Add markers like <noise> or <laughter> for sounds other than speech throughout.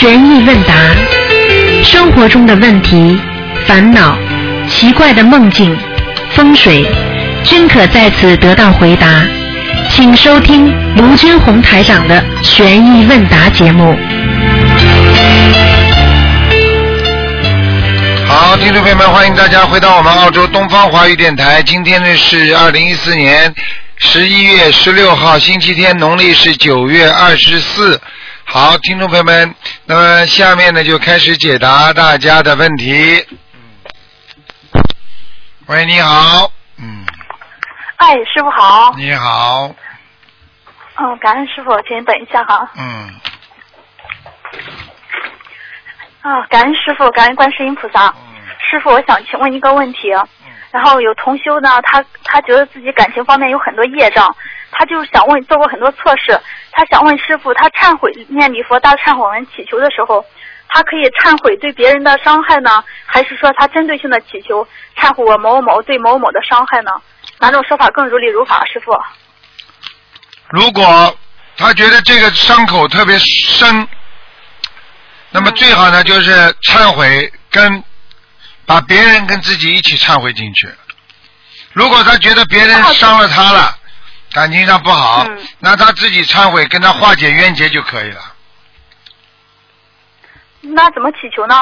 悬疑问答，生活中的问题、烦恼、奇怪的梦境、风水，均可在此得到回答。请收听卢军红台长的悬疑问答节目。好，听众朋友们，欢迎大家回到我们澳洲东方华语电台。今天呢是二零一四年十一月十六号，星期天，农历是九月二十四。好，听众朋友们，那么下面呢就开始解答大家的问题。喂，你好，嗯，哎，师傅好。你好，嗯，感恩师傅，请你等一下哈。嗯，啊，感恩师傅，感恩观世音菩萨。嗯师傅，我想请问一个问题。然后有同修呢，他他觉得自己感情方面有很多业障，他就是想问，做过很多测试，他想问师傅，他忏悔念礼佛大忏悔文祈求的时候，他可以忏悔对别人的伤害呢，还是说他针对性的祈求忏悔我某某对某某的伤害呢？哪种说法更如理如法？师傅？如果他觉得这个伤口特别深，那么最好呢就是忏悔跟把别人跟自己一起忏悔进去。如果他觉得别人伤了他了，感情上不好，嗯那他自己忏悔跟他化解冤结就可以了。那怎么祈求呢？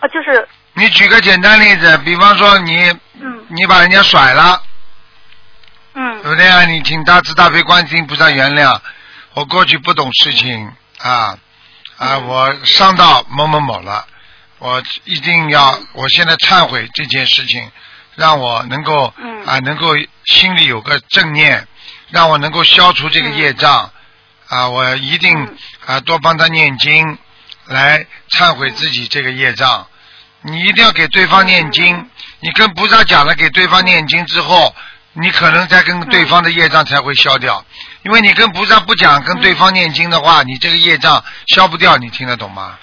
啊，就是你举个简单例子，比方说你嗯你把人家甩了，嗯对不对啊？你请大慈大悲观世音菩萨原谅，我过去不懂事情啊啊，嗯我伤到某某某了，我一定要，我现在忏悔这件事情，让我能够嗯啊能够心里有个正念，让我能够消除这个业障啊，我一定嗯啊多帮他念经，来忏悔自己这个业障。你一定要给对方念经，嗯你跟菩萨讲了给对方念经之后，你可能才跟对方的业障才会消掉。因为你跟菩萨不讲，跟对方念经的话，你这个业障消不掉，你听得懂吗？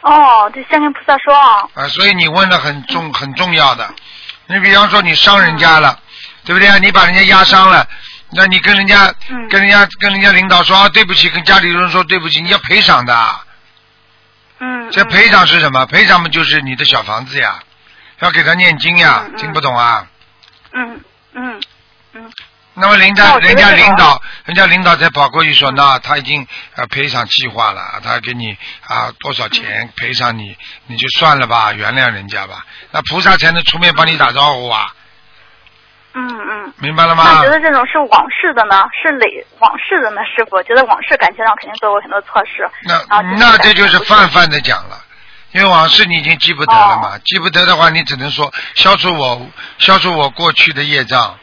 哦，对，先跟菩萨说啊。啊，所以你问的很重很重要的。你比方说你伤人家了，对不对啊？你把人家压伤了，那你跟人家、嗯跟人家跟人家领导说、啊、对不起，跟家里人说对不起，你要赔偿的。嗯。嗯这赔偿是什么？赔偿嘛就是你的小房子呀，要给他念经呀，听不懂啊？嗯嗯嗯那么人家人家领导，人家领导才跑过去说，那他已经呃赔偿计划了，他给你啊多少嗯钱赔偿你，你就算了吧，原谅人家吧。那菩萨才能出面帮你打招呼啊，嗯嗯。明白了吗那？觉得这种是往事的呢？是累往事的呢？师傅觉得往事感情上肯定做过很多错事。那那这就是泛泛的讲了。因为往事你已经记不得了嘛，哦记不得的话，你只能说消除我消除我过去的业障，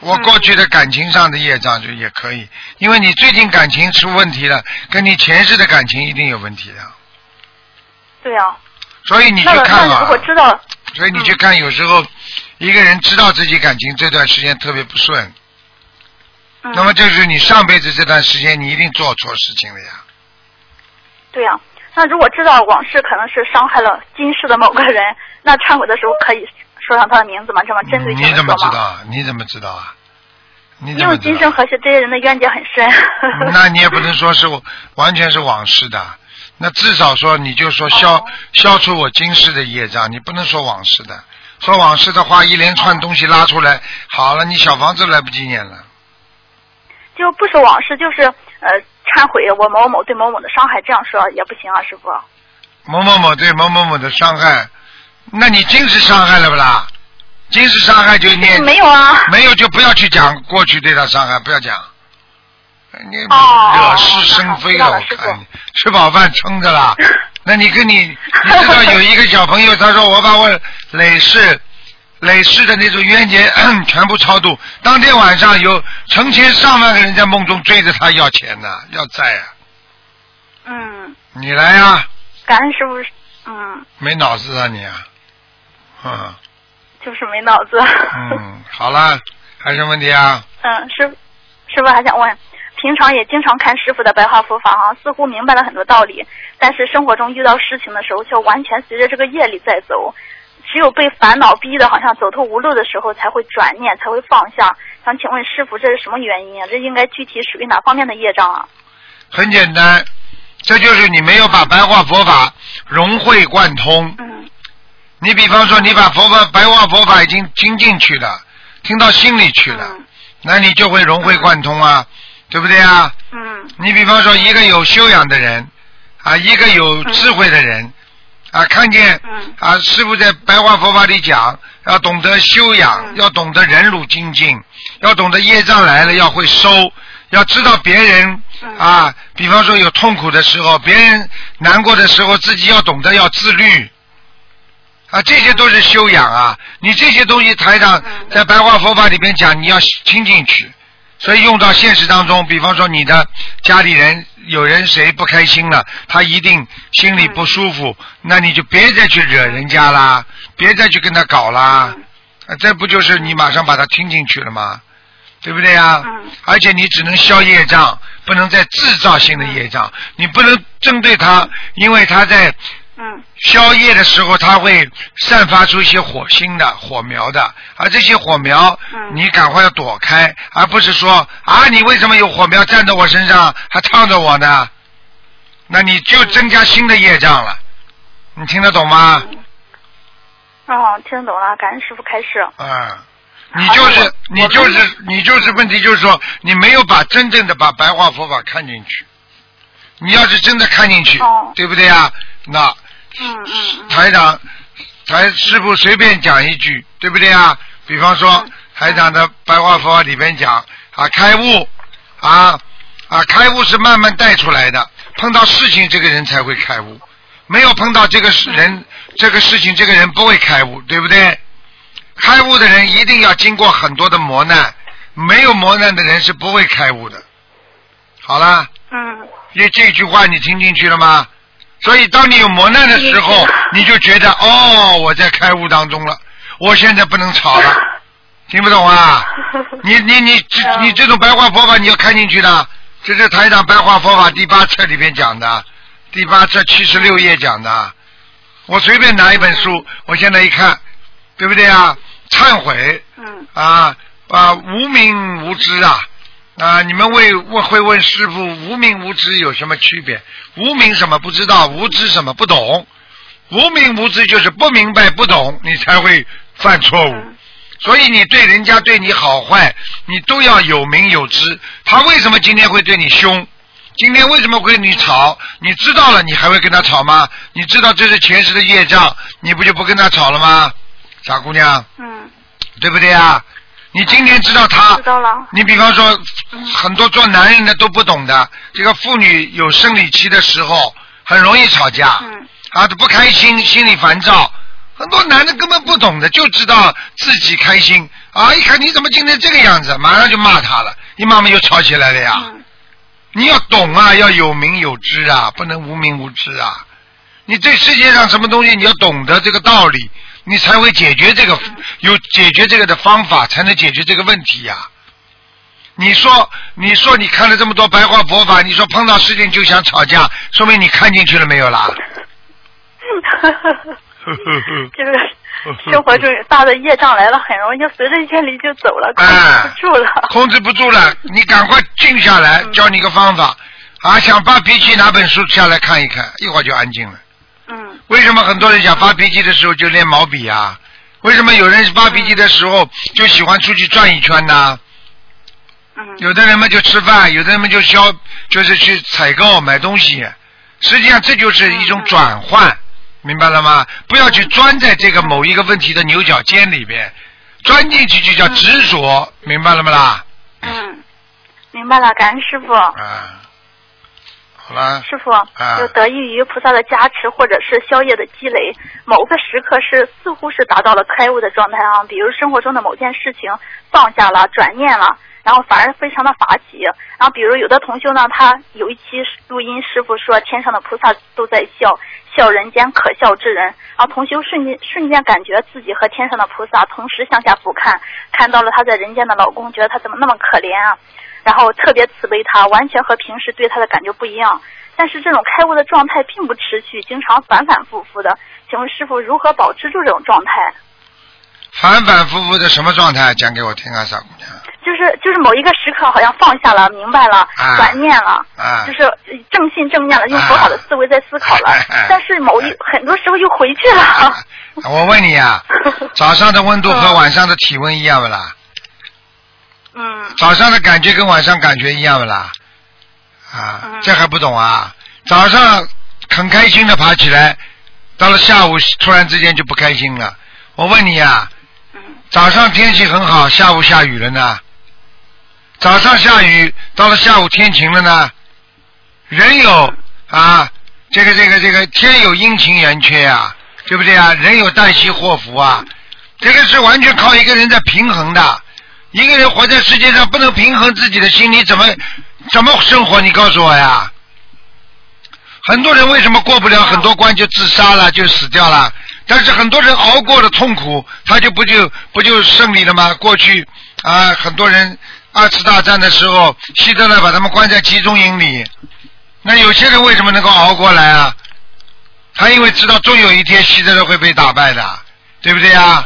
我嗯过去的感情上的业障就也可以，因为你最近感情出问题了，跟你前世的感情一定有问题的，对啊。所以你去那个看啊那如，果知道，所以你去看，有时候一个人知道自己感情这段时间特别不顺，嗯，那么就是你上辈子这段时间你一定做错事情了呀。对啊。那如果知道往事可能是伤害了今世的某个人，<laughs> 那忏悔的时候可以说上他的名字吗？这么针对性你怎么？知道啊？你怎么知道啊？你因为今生？和这些人的冤结很深。<laughs> 那你也不能说是完全是往事的，那至少说你就说消、哦消除我今世的业障，你不能说往事的。说往事的话，一连串东西拉出来，好了，你小房子来不及念了。就不说往事，就是呃忏悔我某某对某某的伤害，这样说也不行啊，师傅。某某某对某某某的伤害，那你精神伤害了不啦？精神伤害就念没有啊。没有就不要去讲过去对他伤害，不要讲。你哦惹是生非了，我看你吃饱饭撑着啦。<laughs> 那你跟你，你知道有一个小朋友，他说我把我累世累世的那种冤结 <clears throat> 全部超度。当天晚上有成千上万个人在梦中追着他要钱呢，要债啊！嗯，你来呀、感恩师傅，嗯，没脑子啊你啊！嗯就是没脑子。嗯，好了，还有什么问题啊？嗯，师傅师傅还想问，平常也经常看师傅的白话佛法哈、似乎明白了很多道理，但是生活中遇到事情的时候，却完全随着这个业力在走。只有被烦恼逼得好像走投无路的时候，才会转念，才会放下。想请问师傅，这是什么原因啊？这应该具体属于哪方面的业障啊？很简单，这就是你没有把白话佛法融会贯通。嗯你比方说，你把佛法白话佛法已经听进去了，听到心里去了，嗯那你就会融会贯通啊，对不对啊？嗯。你比方说，一个有修养的人，啊，一个有智慧的人，啊，看见嗯。啊，师傅在白话佛法里讲，要懂得修养，嗯。要懂得忍辱精进，要懂得业障来了要会收，要知道别人嗯。啊，比方说有痛苦的时候，别人难过的时候，自己要懂得要自律。啊，这些都是修养啊！你这些东西，台长嗯。在白话佛法里边讲，你要听进去，所以用到现实当中。比方说，你的家里人有人谁不开心了，他一定心里不舒服，那你就别再去惹人家啦，别再去跟他搞啦。这不就是你马上把他听进去了吗？对不对呀？嗯而且你只能消业障，不能再制造新的业障。你不能针对他，因为他在嗯消业的时候，它会散发出一些火星的火苗的，而这些火苗，嗯你赶快要躲开，而不是说啊，你为什么有火苗站在我身上，还烫着我呢？那你就增加新的业障了，你听得懂吗？哦，听懂了，感恩师傅开示。啊，你就是你就是你就是问题就是说你没有把真正的把白话佛法看进去，你要是真的看进去，哦对不对啊？那嗯嗯嗯台长，台师傅随便讲一句，对不对啊？比方说嗯台长的白话佛法里边讲啊，开悟啊啊，开悟是慢慢带出来的，碰到事情这个人才会开悟，没有碰到这个事人这个事情，这个人不会开悟，对不对？开悟的人一定要经过很多的磨难，没有磨难的人是不会开悟的。好了，嗯因为这句话你听进去了吗？所以当你有磨难的时候你就觉得哦，我在开悟当中了，我现在不能吵了，<laughs> 听不懂啊？你你你这嗯你这种白话佛法你要看进去的，这是台长白话佛法第八册里边讲的，第八册七十六页讲的。我随便拿一本书，我现在一看，对不对啊？忏悔嗯啊啊，无名无知啊啊！你们会问会问师傅，无名无知有什么区别？无名什么不知道，无知什么不懂。无名无知就是不明白不懂，你才会犯错误。嗯所以你对人家对你好坏，你都要有名有知。他为什么今天会对你凶？今天为什么会跟你吵？你知道了，你还会跟他吵吗？你知道这是前世的业障，你不就不跟他吵了吗？傻姑娘，嗯，对不对啊？你今天知道他知，道了。你比方说，很多做男人的都不懂的，这个妇女有生理期的时候很容易吵架，嗯啊，不开心，心里烦躁。很多男的根本不懂的，就知道自己开心啊！一看你怎么今天这个样子，马上就骂他了，一骂嘛就吵起来了呀。嗯你要懂啊，要有名有知啊，不能无名无知啊。你这世界上什么东西，你要懂得这个道理，你才会解决这个，有解决这个的方法，才能解决这个问题呀、你说，你说你看了这么多白话佛法，你说碰到事情就想吵架，说明你看进去了没有啦？<laughs> 就是生活中有大的业障来了，很容易就随着业力就走了，控哎制不住了。控制不住了，你赶快静下来，嗯教你个方法啊！想发脾气，拿本书下来看一看，一会儿就安静了。嗯为什么很多人想发脾气的时候就练毛笔啊？为什么有人发脾气的时候就喜欢出去转一圈呢？嗯有的人们就吃饭，有的人们就消，就是去采购买东西。实际上这就是一种转换，明白了吗？不要去钻在这个某一个问题的牛角尖里边，钻进去就叫执着，明白了吗啦？嗯，明白了，感恩师傅。啊，好了，师傅，啊就得益于菩萨的加持或者是宵夜的积累，某个时刻是似乎是达到了开悟的状态啊，比如生活中的某件事情放下了、转念了，然后反而非常的法喜。然后比如有的同修呢，他有一期录音，师傅说天上的菩萨都在笑，笑人间可笑之人。然后同修瞬间瞬间感觉自己和天上的菩萨同时向下俯瞰，看到了他在人间的老公，觉得他怎么那么可怜啊？然后特别慈悲他，完全和平时对他的感觉不一样。但是这种开悟的状态并不持续，经常反反复复的。请问师傅如何保持住这种状态？反反复复的什么状态？讲给我听啊，傻姑娘。就是就是某一个时刻好像放下了，明白了，啊转念了，啊就是正信正念了，用佛好的思维在思考了，啊但是某一很多时候又回去了。我问你啊，<laughs> 早上的温度和晚上的体温一样不啦？嗯早上的感觉跟晚上感觉一样不啦？啊，嗯这还不懂啊？早上很开心的爬起来，到了下午突然之间就不开心了。我问你啊，嗯早上天气很好，下午下雨了呢？早上下雨，到了下午天晴了呢？人有啊，这个这个这个天有阴晴圆缺啊，对不对啊？人有旦夕祸福啊，这个是完全靠一个人在平衡的。一个人活在世界上不能平衡自己的心，你怎么怎么生活？你告诉我呀。很多人为什么过不了很多关就自杀了，就死掉了？但是很多人熬过了痛苦，他就不就不就胜利了吗？过去啊，很多人二次大战的时候，希特勒把他们关在集中营里，那有些人为什么能够熬过来啊？他因为知道终有一天希特勒会被打败的，对不对呀？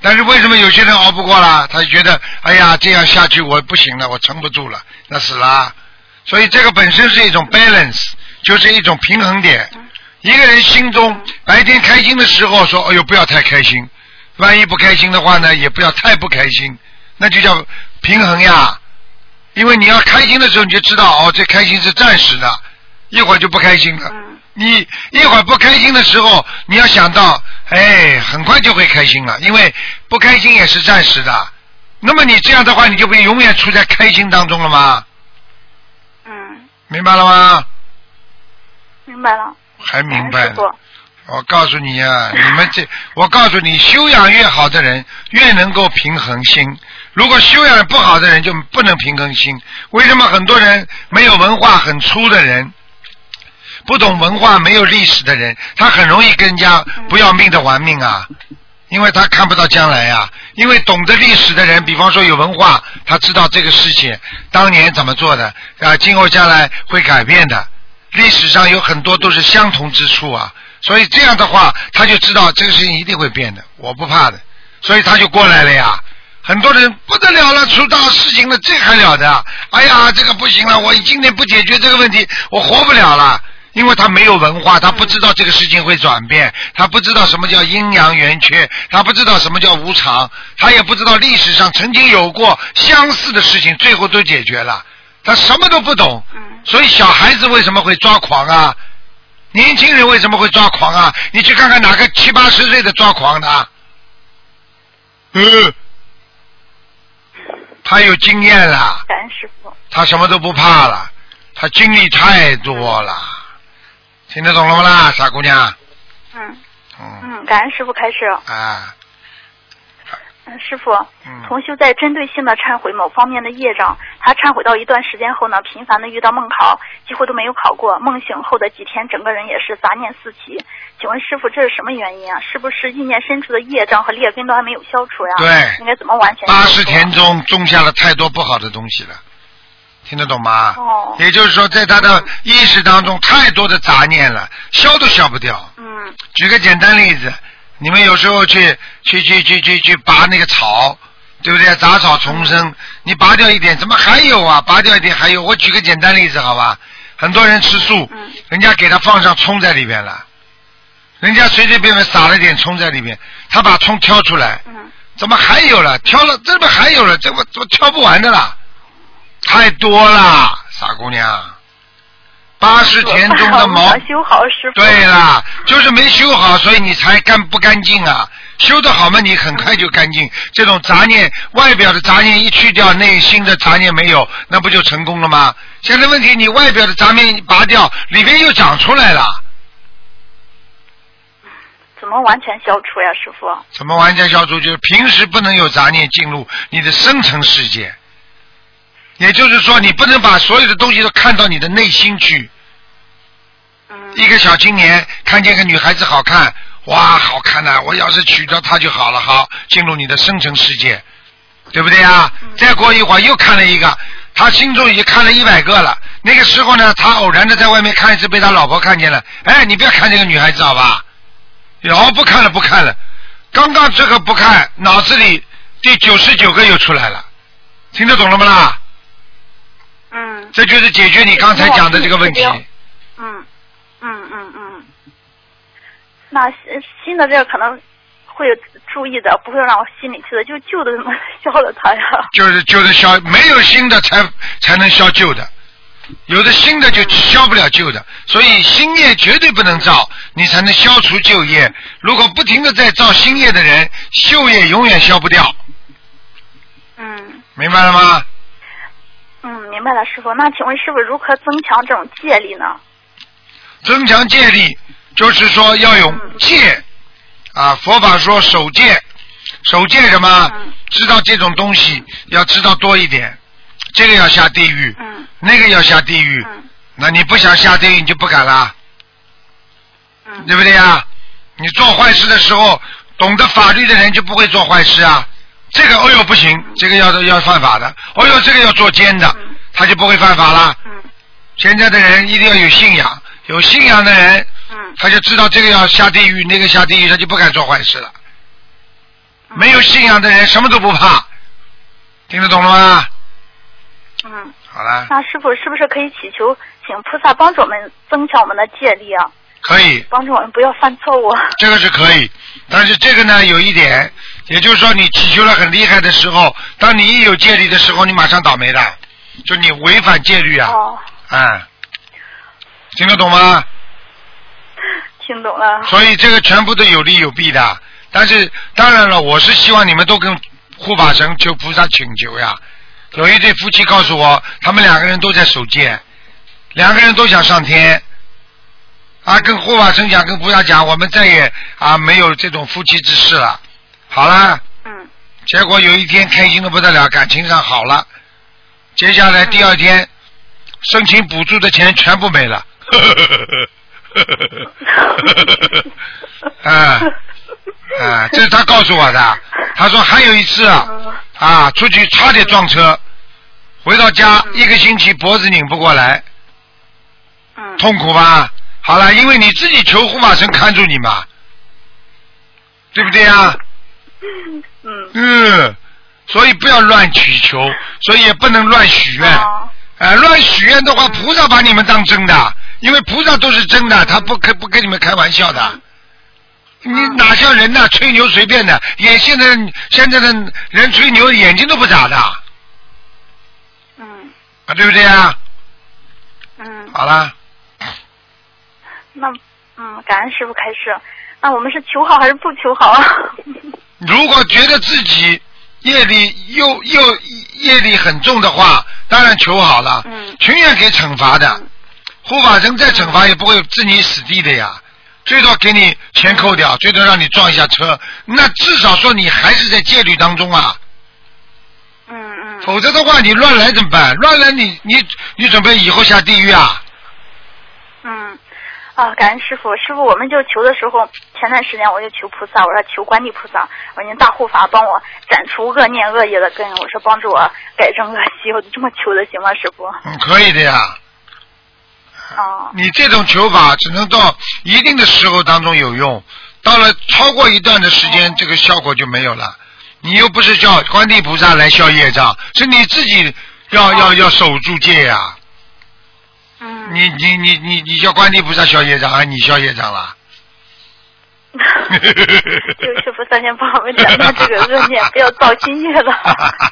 但是为什么有些人熬不过了？他就觉得，哎呀，这样下去我不行了，我撑不住了，那死了。所以这个本身是一种 balance，就是一种平衡点。一个人心中白天开心的时候说，哎呦，不要太开心；万一不开心的话呢，也不要太不开心，那就叫平衡呀。因为你要开心的时候，你就知道哦，这开心是暂时的，一会儿就不开心了。嗯你一会儿不开心的时候，你要想到，哎，很快就会开心了，因为不开心也是暂时的。那么你这样的话，你就不永远处在开心当中了吗？嗯，明白了吗？明白了。还明白。我告诉你啊，你们这，我告诉你，修养越好的人，越能够平衡心。如果修养不好的人，就不能平衡心。为什么很多人没有文化、很粗的人，不懂文化、没有历史的人，他很容易跟人家不要命的玩命啊？因为他看不到将来呀、因为懂得历史的人，比方说有文化，他知道这个事情当年怎么做的啊，今后将来会改变的。历史上有很多都是相同之处啊，所以这样的话，他就知道这个事情一定会变的，我不怕的，所以他就过来了呀。很多人不得了了，出大事情了，这还了得？哎呀，这个不行了，我今天不解决这个问题，我活不了了。因为他没有文化，他不知道这个事情会转变，他不知道什么叫阴阳圆缺，他不知道什么叫无常，他也不知道历史上曾经有过相似的事情，最后都解决了，他什么都不懂。嗯所以小孩子为什么会抓狂啊？年轻人为什么会抓狂啊？你去看看哪个七八十岁的抓狂的啊？嗯，他有经验了。他什么都不怕了，他经历太多了，听得懂了吗啦，傻姑娘？嗯嗯，嗯，感恩师傅开始。啊，嗯，师傅，嗯同修在针对性的忏悔某方面的业障，他忏悔到一段时间后呢，频繁的遇到梦考，几乎都没有考过。梦醒后的几天，整个人也是杂念四起。请问师傅，这是什么原因啊？是不是意念深处的业障和劣根都还没有消除呀？对应该怎么完全？八十田中种下了太多不好的东西了，听得懂吗？哦也就是说，在他的意识当中太多的杂念了，消都消不掉。嗯举个简单例子，你们有时候去去去去去去拔那个草，对不对？杂草丛生，你拔掉一点，怎么还有啊？拔掉一点还有。我举个简单例子，好吧？很多人吃素，嗯人家给他放上葱在里边了，人家随随便便撒了点葱在里面，他把葱挑出来，嗯怎么还有了？挑了，这不还有了？这不怎么挑不完的啦？太多了，傻姑娘。八十田中的毛修好师傅。对啦，就是没修好，所以你才干不干净啊。修得好嘛，你很快就干净。这种杂念，外表的杂念一去掉，内心的杂念没有，那不就成功了吗？现在问题，你外表的杂念拔掉，里面又长出来了，怎么完全消除呀，师傅？怎么完全消除？就是平时不能有杂念进入你的深层世界，也就是说，你不能把所有的东西都看到你的内心去。嗯一个小青年看见个女孩子好看，哇，好看呐、我要是娶到她就好了，好进入你的深层世界，对不对啊？再过一会儿又看了一个，他心中已经看了一百个了。那个时候呢，他偶然的在外面看一次，被他老婆看见了。哎，你不要看这个女孩子好吧？哦，不看了，不看了。刚刚这个不看，脑子里第九十九个又出来了。听得懂了吗啦？嗯这就是解决你刚才讲的这个问题。嗯嗯嗯嗯。那新新的这个可能会注意的，不会让我心里去的，就旧的怎么 <laughs> 消了它呀？就是就是消，没有新的才才能消旧的，有的新的就消不了旧的，所以新业绝对不能造，你才能消除旧业。如果不停的在造新业的人，旧业永远消不掉，嗯明白了吗？嗯，明白了，师傅。那请问师傅如何增强这种戒力呢？增强戒力，就是说要用戒啊，佛法说守戒，守戒什么？嗯知道这种东西要知道多一点，这个要下地狱，嗯那个要下地狱。嗯那你不想下地狱，你就不敢啦，嗯对不对呀？你做坏事的时候，懂得法律的人就不会做坏事啊。这个哦哟不行，这个要要犯法的，哦哟这个要做奸的嗯，他就不会犯法啦。嗯现在的人一定要有信仰，有信仰的人，嗯他就知道这个要下地狱，那个下地狱，他就不敢做坏事了。没有信仰的人什么都不怕，听得懂了吗？嗯。好了，那师傅是不是可以祈求，请菩萨帮助我们增强我们的戒力啊，可以，帮助我们不要犯错误？这个是可以，但是这个呢有一点，也就是说你祈求了很厉害的时候，当你一有戒律的时候，你马上倒霉的，就你违反戒律啊，哦，哎，听得懂吗？听懂了。所以这个全部都有利有弊的。但是当然了，我是希望你们都跟护法神求菩萨请求呀。有一对夫妻告诉我，他们两个人都在守戒，两个人都想上天。啊，跟护法神讲，跟菩萨讲，我们再也啊没有这种夫妻之事了。好了，嗯结果有一天开心的不得了，感情上好了。接下来第二天，申请补助的钱全部没了。<laughs> 啊啊，这是他告诉我的。他说还有一次啊，啊，出去差点撞车，回到家一个星期脖子拧不过来，嗯痛苦吧？好了，因为你自己求护法神看住你嘛，对不对呀？<laughs> 嗯嗯，所以不要乱祈求，所以也不能乱许愿。哦哎、乱许愿的话，菩萨把你们当真的，因为菩萨都是真的，他不跟不跟你们开玩笑的。你哪像人呐，吹牛随便的，眼现在现在的人吹牛眼睛都不眨的，嗯啊，嗯对不对啊？嗯，好啦，那嗯，感恩师傅开示。那我们是求好还是不求好啊？<laughs> 如果觉得自己业力又又业力很重的话，当然求好了，嗯情愿给惩罚的。护法神再惩罚也不会置你死地的呀，最多给你钱扣掉，最多让你撞一下车，那至少说你还是在戒律当中啊，嗯嗯否则的话你乱来怎么办？乱来你你你准备以后下地狱啊？嗯。啊，感恩师傅，师傅，我们就求的时候，前段时间我就求菩萨，我说求观地菩萨，我说您大护法帮我斩除恶念恶业的根，我说帮助我改正恶习，我就这么求的，行吗，师傅？嗯，可以的呀。<laughs> 啊，你这种求法只能到一定的时候当中有用，到了超过一段的时间，这个效果就没有了。你又不是叫观地菩萨来消业障，是你自己要要要守住戒呀、嗯。你你你你你叫观地菩萨消业障，还你消业障了？就是师傅三天帮我们讲到这个恶念，不要造新业了。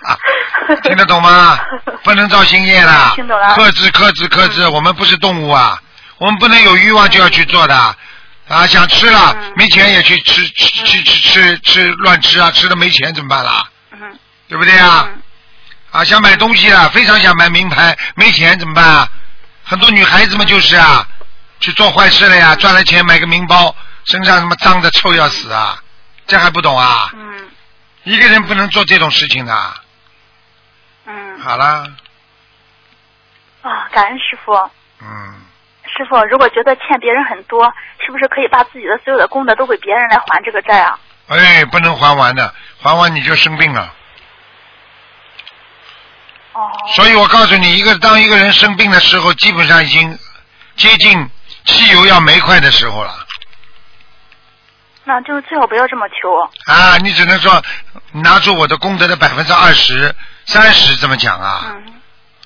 <laughs> 听得懂吗？<laughs> 不能造新业了，听懂了克制克制克制，我们不是动物啊，我们不能有欲望就要去做的啊！想吃了嗯没钱也去吃吃吃吃吃吃乱吃啊，吃了没钱怎么办啦？嗯对不对啊？嗯啊，想买东西了，非常想买名牌，没钱怎么办啊？很多女孩子嘛就是啊，去做坏事了呀，赚了钱买个名包，身上什么脏的臭要死啊，这还不懂啊？嗯一个人不能做这种事情的。嗯好啦，啊，感恩师傅。嗯，师傅，如果觉得欠别人很多，是不是可以把自己的所有的功德都给别人来还这个债啊？哎，不能还完的，还完你就生病了。哦。所以我告诉你，一个当一个人生病的时候，基本上已经接近汽油要没快的时候了。那就是最好不要这么求。啊，你只能说拿出我的功德的百分之二十，三十这么讲啊，嗯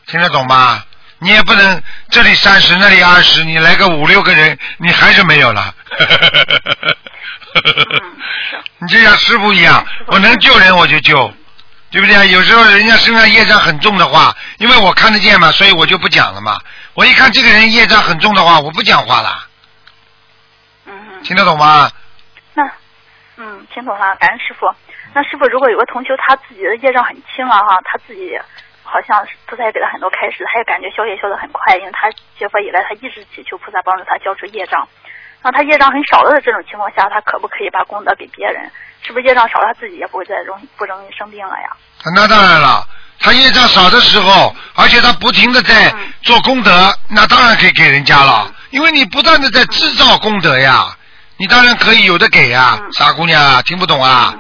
听得懂吗？你也不能这里三十那里二十，你来个五六个人，你还是没有了。<laughs> 你就像师傅一样，我能救人我就救，对不对啊？有时候人家身上业障很重的话，因为我看得见嘛，所以我就不讲了嘛。我一看这个人业障很重的话，我不讲话了，嗯嗯，听得懂吗？那嗯听懂了，感恩师傅。那师傅，如果有个同修他自己的业障很轻了哈，他自己好像是菩萨也给他很多开示，他也感觉消业消得很快，因为他学佛以来他一直祈求菩萨帮助他消除业障。那他业障很少了的这种情况下，他可不可以把功德给别人？是不是业障少了，他自己也不会再容易不容易生病了呀？那当然了，他业障少的时候，而且他不停的在嗯做功德，那当然可以给人家了，因为你不断的在制造功德呀，你当然可以有的给呀，嗯傻姑娘啊，听不懂啊？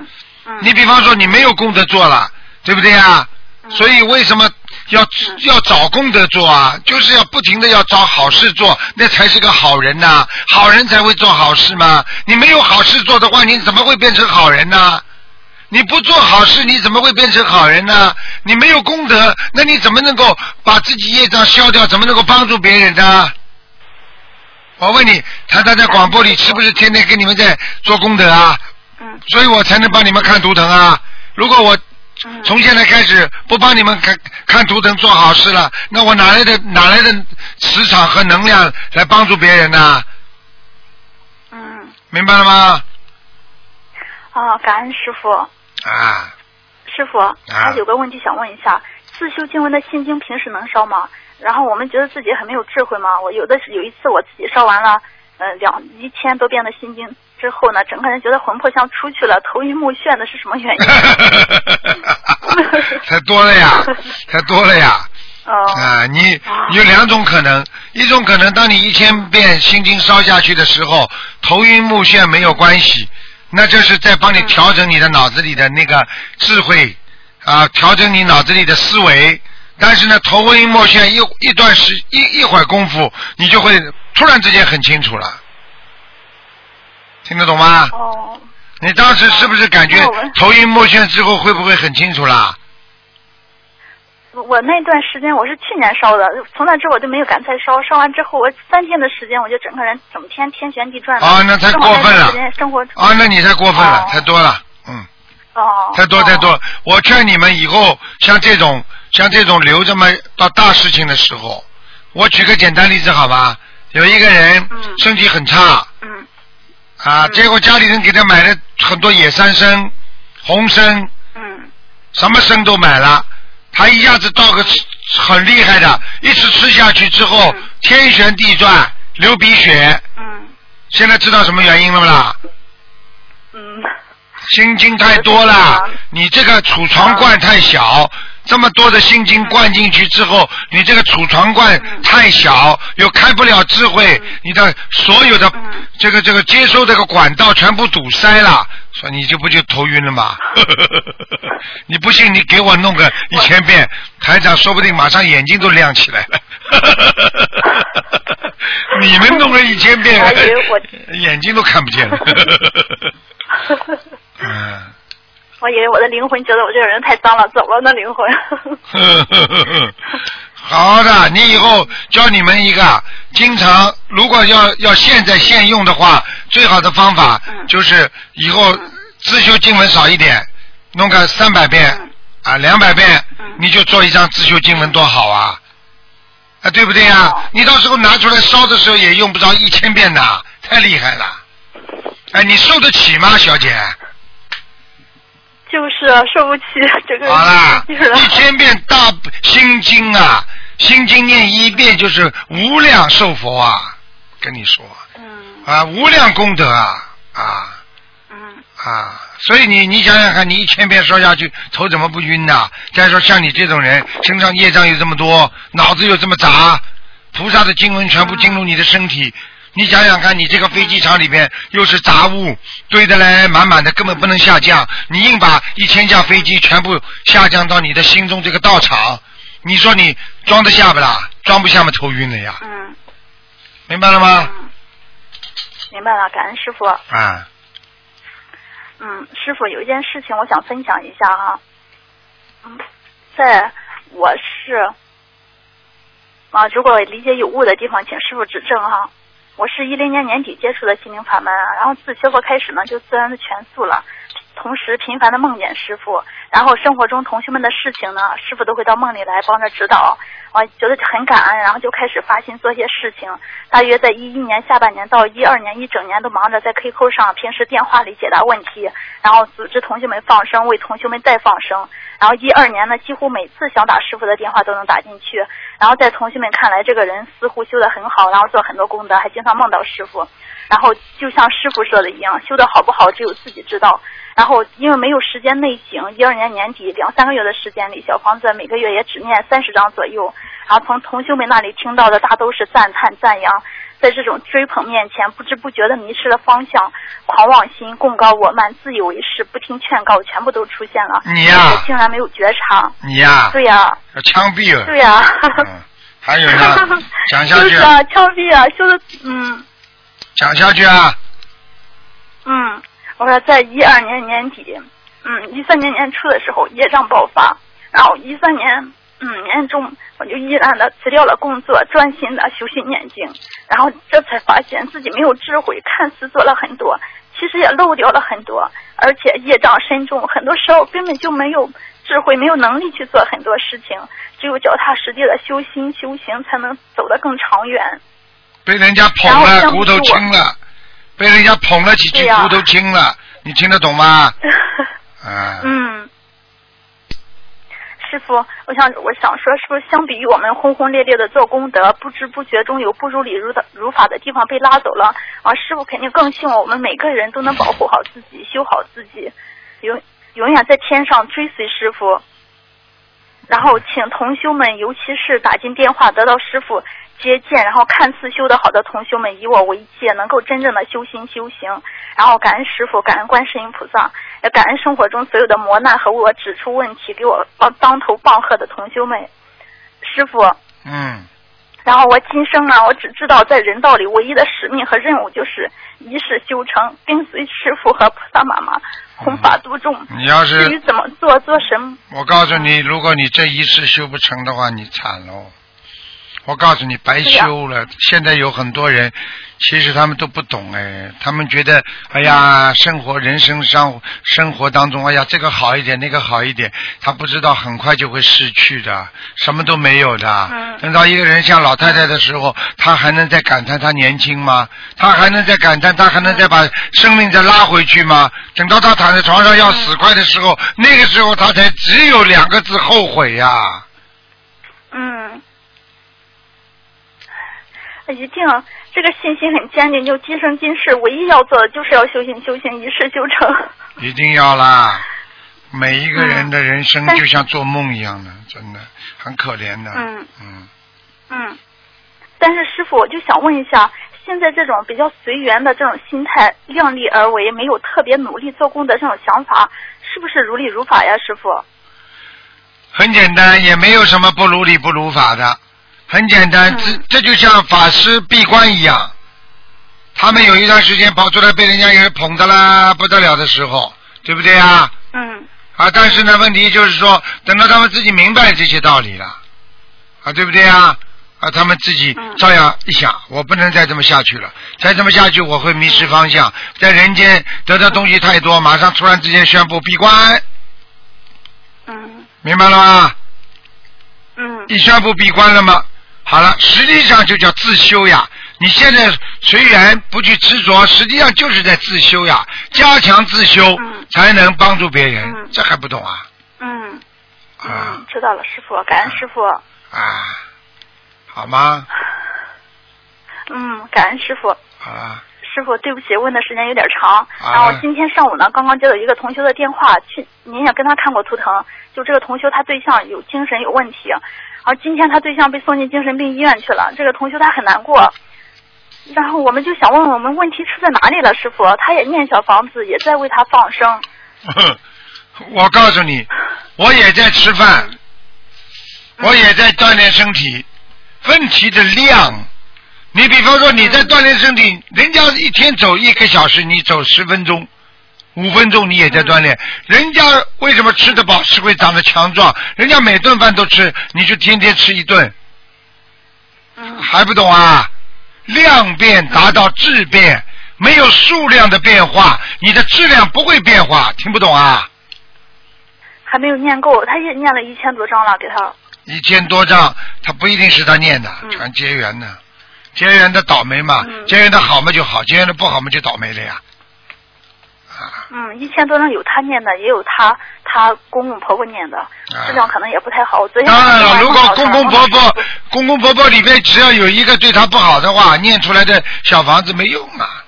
你比方说你没有功德做了，对不对呀？嗯所以为什么要要找功德做啊？就是要不停的要找好事做，那才是个好人呐、好人才会做好事嘛。你没有好事做的话，你怎么会变成好人呢？你不做好事，你怎么会变成好人呢？你没有功德，那你怎么能够把自己业障消掉？怎么能够帮助别人呢？我问你，台长在广播里是不是天天跟你们在做功德啊？嗯所以我才能帮你们看图腾啊。如果我嗯从现在开始不帮你们看看图腾做好事了，那我哪来的哪来的磁场和能量来帮助别人呢？嗯明白了吗？啊，感恩师傅。啊，师傅，还有个问题想问一下：自修经文的心经平时能烧吗？然后我们觉得自己很没有智慧吗。我有的是有一次我自己烧完了，呃，两一千多遍的心经之后呢，整个人觉得魂魄像出去了，头晕目眩的，是什么原因？<laughs> 太多了呀，<laughs> 太多了呀。哦、啊，你啊有两种可能，一种可能，当你一千遍心经烧下去的时候，头晕目眩没有关系，那就是在帮你调整你的脑子里的那个智慧啊，调整你脑子里的思维。但是呢，头晕目眩一一段时一一会儿功夫，你就会突然之间很清楚了，听得懂吗？哦，你当时是不是感觉头晕目眩之后会不会很清楚啦？我那段时间我是去年烧的，从那之后我就没有敢再烧。烧完之后，我三天的时间，我就整个人整天天旋地转的。啊那太过分了生活啊，那你太过分了，哦太多了，嗯。哦，太多太多哦。我劝你们以后像这种像这种留这么，到大事情的时候，我举个简单例子好吧？有一个人嗯身体很差嗯啊，嗯。结果家里人给他买了很多野山参、红参，嗯。什么参都买了，他一下子到个很厉害的，一直吃下去之后嗯。天旋地转，流鼻血。嗯。现在知道什么原因了不啦？嗯。心经太多了，你这个储藏罐太小，这么多的心经灌进去之后，你这个储藏罐太小，又开不了智慧，你的所有的嗯这个这个接收这个管道全部堵塞了，所以你就不就头晕了吗？<laughs> 你不信，你给我弄个一千遍，台长说不定马上眼睛都亮起来了。<laughs> 你们弄个一千遍眼睛都看不见了。<laughs> 嗯。我以为我的灵魂觉得我这个人太脏了，走了呢灵魂。<laughs> 好的，你以后教你们一个，经常如果要要现在现用的话，最好的方法嗯就是以后自修经文少一点，弄个三百遍嗯啊两百遍嗯，你就做一张自修经文多好啊！啊，对不对呀、哦你到时候拿出来烧的时候也用不着一千遍的，太厉害了。哎，你受得起吗，小姐？就是啊受不起 <laughs> 这个好啦，一千遍大心经啊，心经念一遍就是无量寿佛啊，跟你说嗯啊，无量功德啊啊嗯啊！所以你你想想看，你一千遍说下去，头怎么不晕呢、再说像你这种人，身上业障又这么多，脑子又这么杂，菩萨的经文全部进入你的身体。你想想看，你这个飞机场里边又是杂物堆得来满满的，根本不能下降。你硬把一千架飞机全部下降到你的心中这个道场，你说你装得下不啦？装不下嘛，头晕了呀，嗯明白了吗？嗯，明白了，感恩师傅。啊，嗯，师傅有一件事情我想分享一下哈。嗯，在我是啊，如果理解有误的地方，请师傅指正哈。我是一零年年底接触的心灵法门，然后自学佛开始呢，就自然的全素了。同时频繁的梦见师傅，然后生活中同学们的事情呢，师傅都会到梦里来帮着指导，啊，觉得很感恩，然后就开始发心做些事情。大约在一一年下半年到一二年一整年都忙着在 QQ 上、平时电话里解答问题，然后组织同学们放生，为同学们再放生。然后一二年呢，几乎每次想打师傅的电话都能打进去。然后在同学们看来，这个人似乎修得很好，然后做很多功德，还经常梦到师傅。然后就像师傅说的一样，修的好不好，只有自己知道。然后因为没有时间内省，一二年年底两三个月的时间里，小房子每个月也只念三十张左右。然后从同修们那里听到的大都是赞叹赞扬，在这种追捧面前，不知不觉的迷失了方向，狂妄心、贡高我慢、自以为是、不听劝告，全部都出现了。你呀，竟然没有觉察。你呀。对呀。要枪毙了。对呀。还有呢，<laughs> 讲下去。就是啊，枪毙啊，修的嗯。讲下去啊。嗯。我说，在一二年年底，嗯，一三年年初的时候，业障爆发，然后一三年，嗯，年中我就毅然的辞掉了工作，专心的修心念经，然后这才发现自己没有智慧，看似做了很多，其实也漏掉了很多，而且业障深重，很多时候根本就没有智慧，没有能力去做很多事情，只有脚踏实地的修心修行，才能走得更长远。被人家捧了，骨头轻了。被人家捧了几句，骨头轻了，你听得懂吗？<laughs> 啊。嗯。师傅，我想我想说，是不是相比于我们轰轰烈烈的做功德，不知不觉中有不如理如的如法的地方被拉走了啊？师傅肯定更希望我们每个人都能保护好自己，修好自己，永永远在天上追随师傅。然后请同修们，尤其是打进电话得到师傅。接见，然后看似修得好的同修们以我为戒，能够真正的修心修行，然后感恩师傅，感恩观世音菩萨，也感恩生活中所有的磨难和我指出问题，给我当当头棒喝的同修们。师傅，嗯，然后我今生啊，我只知道在人道里唯一的使命和任务就是一世修成，跟随师傅和菩萨妈妈弘法度众。你要是至于怎么做，做什么？我告诉你，如果你这一世修不成的话，你惨喽。我告诉你，白修了。现在有很多人，其实他们都不懂哎，他们觉得，哎呀，生活、人生上生活当中，哎呀，这个好一点，那个好一点，他不知道很快就会失去的，什么都没有的。等到一个人像老太太的时候，他还能再感叹他年轻吗？他还能再感叹，他还能再把生命再拉回去吗？等到他躺在床上要死快的时候，那个时候他才只有两个字后悔呀。嗯。一定，这个信心很坚定，就今生今世唯一要做的就是要修行，修行一世修成。一定要啦！每一个人的人生就像做梦一样的，真的很可怜的。嗯嗯嗯。但是师傅，我就想问一下，现在这种比较随缘的这种心态，量力而为，没有特别努力做功德这种想法，是不是如理如法呀，师傅？很简单，也没有什么不如理不如法的。很简单，这这就像法师闭关一样，他们有一段时间跑出来被人家人捧的啦不得了的时候，对不对啊？嗯。啊，但是呢，问题就是说，等到他们自己明白这些道理了，啊，对不对啊？啊，他们自己照样一想，我不能再这么下去了，再这么下去我会迷失方向，在人间得到东西太多，马上突然之间宣布闭关。嗯。明白了吗？嗯。一宣布闭关了吗？好了，实际上就叫自修呀。你现在随缘不去执着，实际上就是在自修呀。加强自修，才能帮助别人。这还不懂啊？嗯。啊。知道了，师傅，感恩师傅。啊。好吗？嗯，感恩师傅。好啊。师傅，对不起，问的时间有点长。然后今天上午呢，刚刚接到一个同学的电话，去您也跟他看过图腾，就这个同学他对象有精神有问题。而今天他对象被送进精神病医院去了，这个同学他很难过。然后我们就想问问我们问题出在哪里了，师傅？他也念小房子，也在为他放生。<laughs> 我告诉你，我也在吃饭，我也在锻炼身体。问题的量，你比方说你在锻炼身体，人家一天走一个小时，你走十分钟，五分钟你也在锻炼。人家为什么吃得饱，吃会长得强壮？人家每顿饭都吃，你就天天吃一顿，嗯还不懂啊？量变达到质变，没有数量的变化，你的质量不会变化，听不懂啊？还没有念够，他也念了一千多章了，给他。一千多章，他不一定是他念的，嗯全结缘的，结缘的倒霉嘛，嗯结缘的好嘛就好，结缘的不好嘛就倒霉了呀。啊，嗯，一千多人有他念的，也有他他公公婆婆念的，质量可能也不太好。我昨天当然了，如果公公婆婆、公公婆婆里面只要有一个对他不好的话，念出来的小房子没用啊。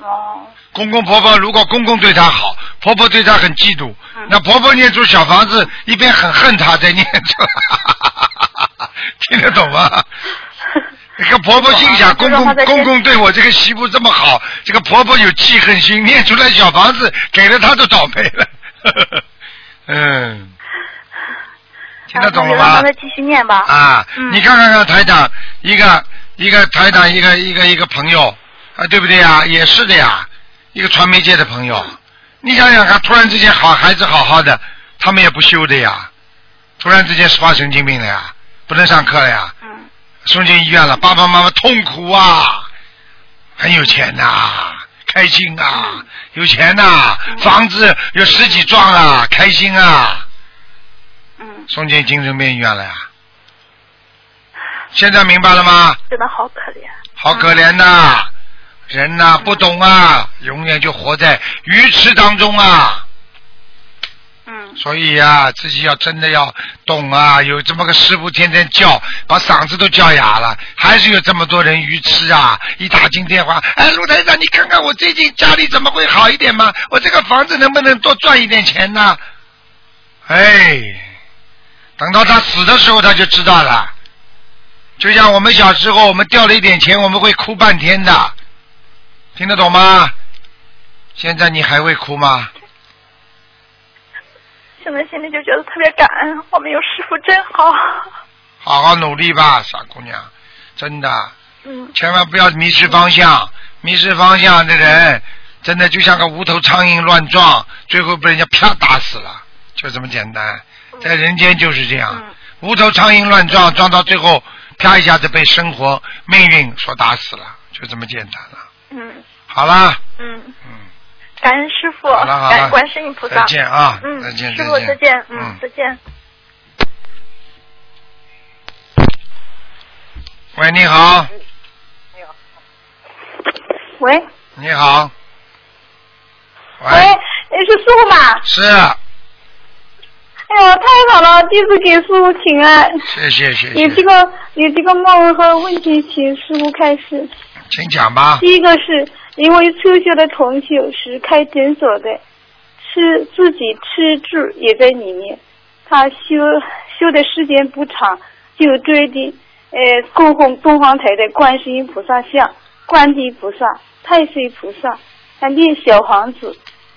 哦，公公婆婆如果公公对他好，婆婆对他很嫉妒，嗯那婆婆念出小房子，一边很恨他，在念出来，<laughs> 听得懂吗？那个婆婆心想，公公公公对我这个媳妇这么好，这个婆婆有记恨心，念出来小房子给了她都倒霉了。<laughs> 嗯，听得懂了吗然后让他？再继续念吧。啊，嗯你看看看台长，一个一个台长，一个一个一个朋友啊，对不对呀？也是的呀，一个传媒界的朋友。你想想看，突然之间好孩子好好的，他们也不修的呀，突然之间发神经病了呀，不能上课了呀，嗯送进医院了，爸爸妈妈痛苦啊，很有钱呐、开心啊，有钱呐、房子有十几幢啊，开心啊。嗯，送进精神病医院了呀。现在明白了吗？真的好可怜。好可怜呐、人呐、不懂啊，永远就活在愚痴当中啊。所以呀、自己要真的要懂啊！有这么个师傅天天叫，把嗓子都叫哑了，还是有这么多人愚痴啊！一打进电话，哎，陆台长，你看看我最近家里怎么会好一点吗？我这个房子能不能多赚一点钱呢？哎，等到他死的时候他就知道了。就像我们小时候，我们掉了一点钱，我们会哭半天的，听得懂吗？现在你还会哭吗？现在心里就觉得特别感恩，我们有师傅真好。<laughs> 好好努力吧，傻姑娘，真的，嗯千万不要迷失方向。迷失方向的人，真的就像个无头苍蝇乱撞，最后被人家啪打死了，就这么简单。在人间就是这样，嗯无头苍蝇乱撞，撞到最后啪一下子被生活命运所打死了，就这么简单了。嗯好啦，嗯，嗯，感恩师傅，好了好了感恩观世音菩萨。再见啊，嗯，再见师傅再见，嗯，再见。喂，你好，喂你好，喂，你是师傅吗？是，哎呀，太好了！弟子给师傅请安。谢谢谢谢你这，个你这个梦和问题，请师傅开始。请讲吧。第一个是一位抽修的同修是开诊所的，吃自己吃住也在里面。他修修的时间不长，就决定呃供奉东方台的观世音菩萨像、观音菩萨、太岁菩萨，还念小房子，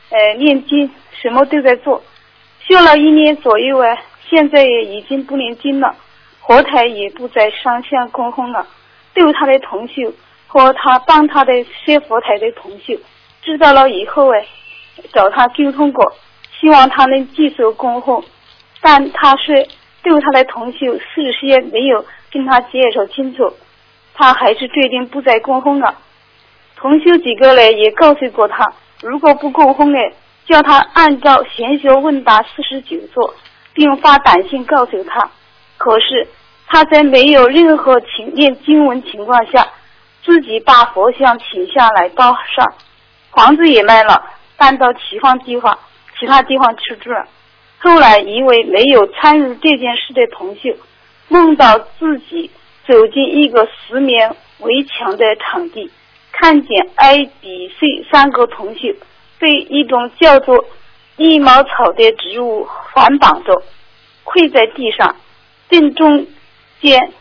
呃念经，什么都在做。修了一年左右啊，现在也已经不念经了，佛台也不再上香供奉了。对他的同修和他帮他的学佛台的同修知道了以后哎，找他沟通过，希望他能继续供奉，但他是对他的同修事先没有跟他介绍清楚，他还是决定不再供奉了。同修几个呢也告诉过他，如果不供奉呢，叫他按照玄学问答四十九做，并发短信告诉他。可是他在没有任何情念经文情况下，自己把佛像请下来包上，房子也卖了，搬到其他地方其他地方去住了。后来一位没有参与这件事的同修，梦到自己走进一个四面围墙的场地，看见 A、B、C 三个同修被一种叫做一毛草的植物反绑着，跪在地上，正中间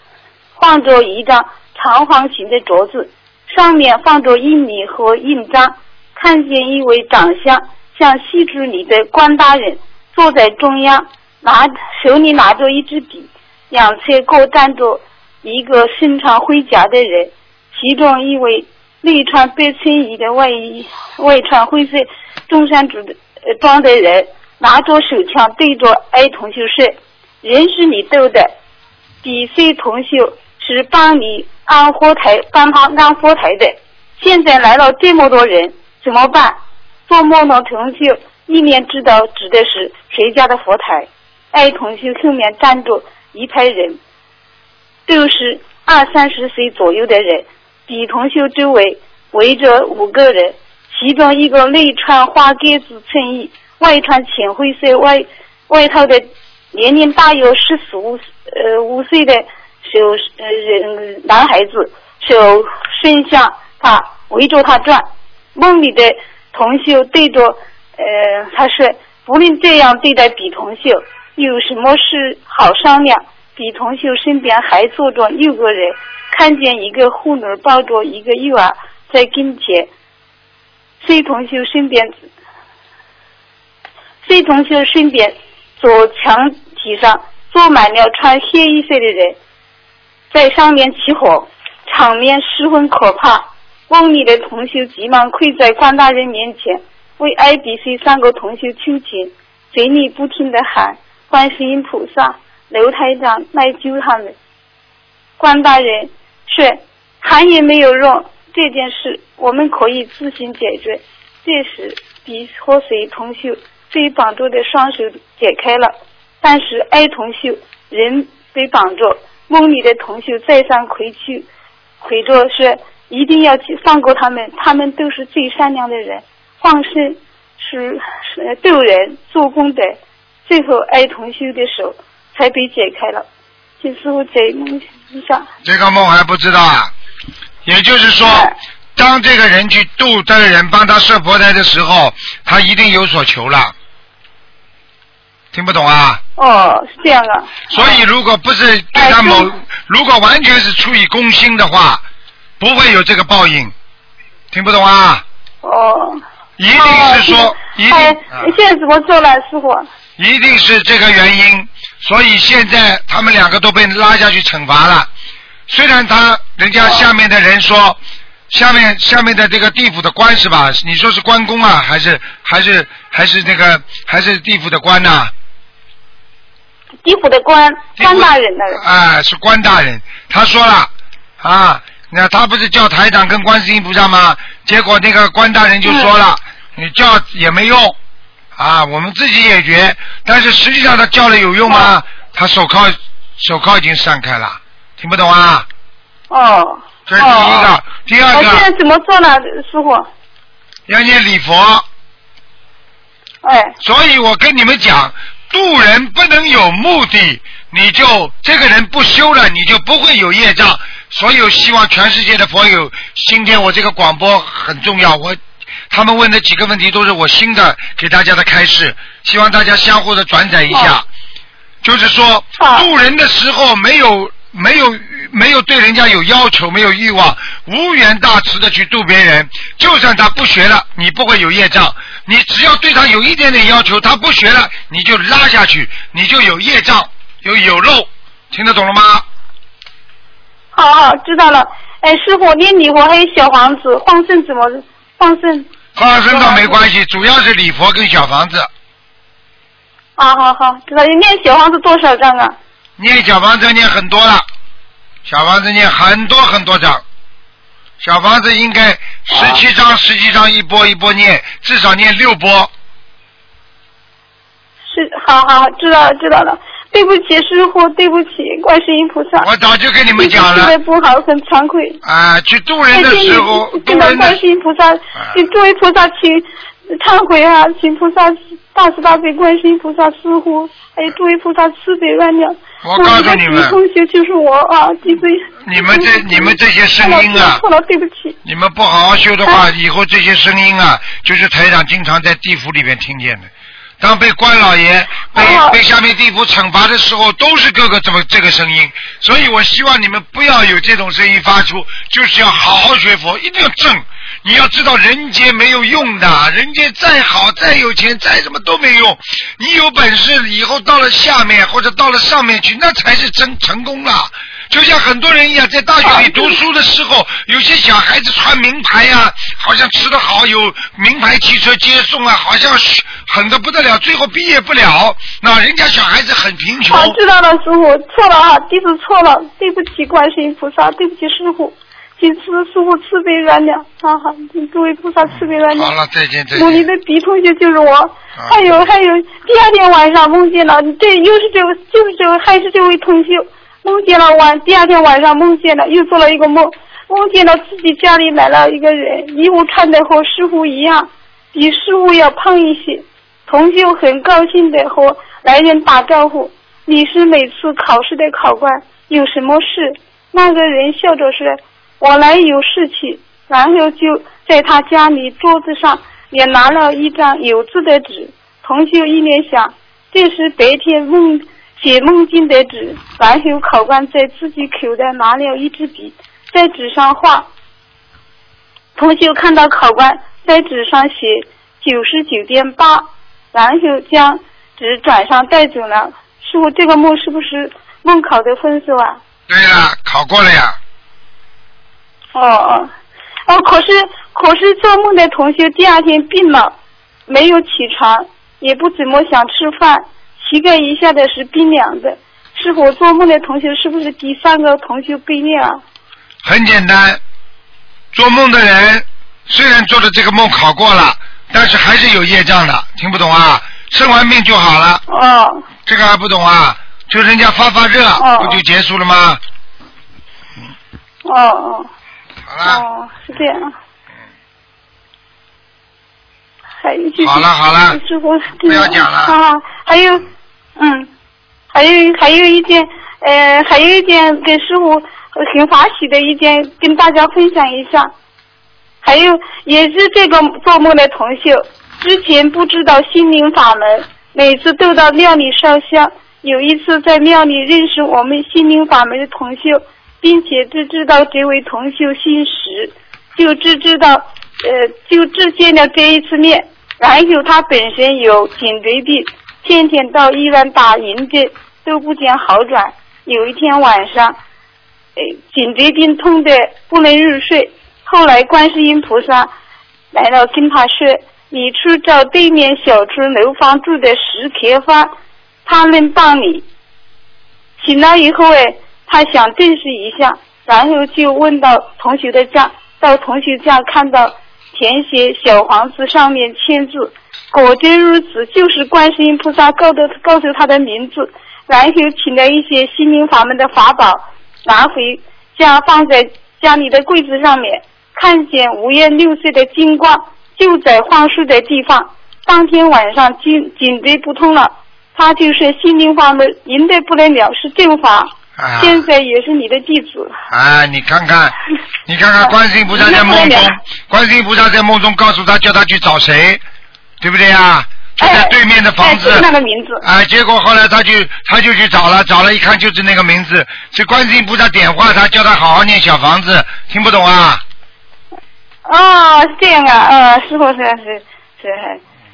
放着一张长方形的桌子，上面放着印泥和印章。看见一位长相像戏剧里的官大人坐在中央，拿手里拿着一支笔，两侧各站着一个身穿盔甲的人，其中一位内穿白衬衣的外衣，外穿灰色中山装的装的人，拿着手枪对着 A 同学说：“人是你斗的，比 C 同学是帮你安佛台，帮他安佛台的。现在来了这么多人，怎么办？”做梦的同学一面知道指的是谁家的佛台，A 同学后面站着一排人，都是二三十岁左右的人。B 同学周围围着五个人，其中一个内穿花格子衬衣，外穿浅灰色外外套的，年龄大约十四五呃五岁的手呃人男孩子，手伸向他，围着他转。梦里的同学对着呃他说，不能这样对待比同学，有什么事好商量。比同学身边还坐着六个人。看见一个妇女抱着一个幼儿在跟前，C 同学身边，C 同学身边左墙体上坐满了穿黑衣服的人，在上面起火，场面十分可怕。梦里的同学急忙跪在关大人面前，为 A、B、C 三个同学求情，嘴里不停的喊：“观世音菩萨、刘台长来救他们。”关大人。是喊也没有用，这件事我们可以自行解决。这时，比和 C 同学被绑住的双手解开了，但是 A 同学仍被绑住。梦里的同学再三回去，回着说一定要去放过他们，他们都是最善良的人，放生是是救人做功德。最后挨同学的手才被解开了。请师傅解梦。这个梦还不知道啊，也就是说，当这个人去度这个人帮他设佛台的时候，他一定有所求了。听不懂啊？哦，是这样啊。所以，如果不是对他某，如果完全是出于公心的话，不会有这个报应。听不懂啊？哦。一定是说，一定。你现在怎么做了，师傅？一定是这个原因。所以现在他们两个都被拉下去惩罚了。虽然他人家下面的人说，下面下面的这个地府的官是吧？你说是关公啊，还是还是还是那个还是地府的官呐？地府的官，关大人的人。哎，是关大人。他说了啊，那他不是叫台长跟观世音菩萨吗？结果那个关大人就说了，你叫也没用。啊，我们自己解决，但是实际上他叫了有用吗？他手铐手铐已经散开了，听不懂啊？哦。这是第一个，第二个。现在怎么做呢，师傅？要念礼佛。哎。所以我跟你们讲，渡人不能有目的，你就这个人不修了，你就不会有业障。所有希望全世界的朋友，今天我这个广播很重要，我。他们问的几个问题都是我新的给大家的开示，希望大家相互的转载一下。就是说，渡人的时候没有没有没有对人家有要求，没有欲望，无缘大慈的去渡别人。就算他不学了，你不会有业障。你只要对他有一点点要求，他不学了，你就拉下去，你就有业障，有有漏。听得懂了吗？好，好，知道了。哎，师傅，念礼佛还有小房子，放生怎么放生？放生倒没关系，主要是礼佛跟小房子。好好好，知道。你念小房子多少张啊？念小房子念很多了，小房子念很多很多张。小房子应该十七张，十七张一波一波念，至少念六波。是，好好知道了，知道了。对不起，师傅，对不起，观世音菩萨。我早就跟你们讲了。不好，很惭愧。啊，去渡人的时候，渡人观世音菩萨，请诸位菩萨，请忏悔啊！请菩萨大慈大悲观世音菩萨师傅，还有诸位菩萨慈悲原谅。我告诉你们，同学就是我啊，几岁？你们这、你们这些声音啊，错了，对不起。你们不好好修的话，以后这些声音啊，就是台长经常在地府里面听见的。当被关老爷被被下面地府惩罚的时候，都是各个这么这个声音，所以我希望你们不要有这种声音发出，就是要好好学佛，一定要正。你要知道，人间没有用的，人间再好再有钱再什么都没用。你有本事以后到了下面或者到了上面去，那才是真成功了。就像很多人一样，在大学里读书的时候，有些小孩子穿名牌呀、好像吃的好，有名牌汽车接送啊，好像是狠的不得了，最后毕业不了，那人家小孩子很贫穷。我知道了，师傅错了啊，弟子错了，对不起观世音菩萨，对不起师傅，请师师傅慈悲原谅，啊好，请诸位菩萨慈悲原谅。好了，再见再努力见。的 B 同学就是我，还有还有，第二天晚上梦见了，这又是这位，就是这位，还是这位同学，梦见了晚，第二天晚上梦见了，又做了一个梦，梦见了自己家里来了一个人，衣服穿的和师傅一样，比师傅要胖一些。同学很高兴的和来人打招呼：“你是每次考试的考官，有什么事？”那个人笑着说：“我来有事情。”然后就在他家里桌子上也拿了一张有字的纸。同学一面想，这是白天梦写梦境的纸。然后考官在自己口袋拿了一支笔，在纸上画。同学看到考官在纸上写九十九点八，然后将纸转上带走了。师傅，这个梦是不是梦考的分数啊？对呀，考过了呀。哦哦哦，可是可是做梦的同学第二天病了，没有起床，也不怎么想吃饭，膝盖以下的是冰凉的。是我，做梦的同学是不是第三个同学背面啊？很简单，做梦的人虽然做的这个梦考过了，但是还是有业障的，听不懂啊？生完病就好了，哦这个还不懂啊？就人家发发热，哦不就结束了吗？哦哦好了，哦，是这样。还有就是，好了好了师傅，不要讲了啊，还有，嗯，还有还有一件，呃，还有一件给师傅很欢喜的一件，跟大家分享一下。还有也是这个做梦的同学，之前不知道心灵法门，每次都到庙里烧香。有一次在庙里认识我们心灵法门的同修，并且只知道这位同修姓石，就只知道呃就只见了这一次面。然后他本身有颈椎病，天天到医院打银针都不见好转。有一天晚上，呃颈椎病痛的不能入睡。后来观世音菩萨来了，跟他说：“你去找对面小区楼房住的石开发，他能帮你。”醒了以后哎，他想证实一下，然后就问到同学的家，到同学家看到填写小黄纸上面签字，果真如此，就是观世音菩萨告的告诉他的名字，然后请了一些心灵法门的法宝，拿回家放在家里的柜子上面，看见五颜六色的金光就在放书的地方。当天晚上颈颈椎不痛了，他就是心灵法门赢得不得了，是正法，啊现在也是你的弟子。啊，你看看，<laughs> 你看看，观世音菩萨在梦中观世音菩萨在梦中告诉他，叫他去找谁，对不对呀？就在对面的房子哎，就是那个名字。啊，结果后来他就他就去找了，找了一看就是那个名字，是观世音菩萨点化他，叫他好好念小房子，听不懂啊？哦，是这样啊，呃，师傅是是是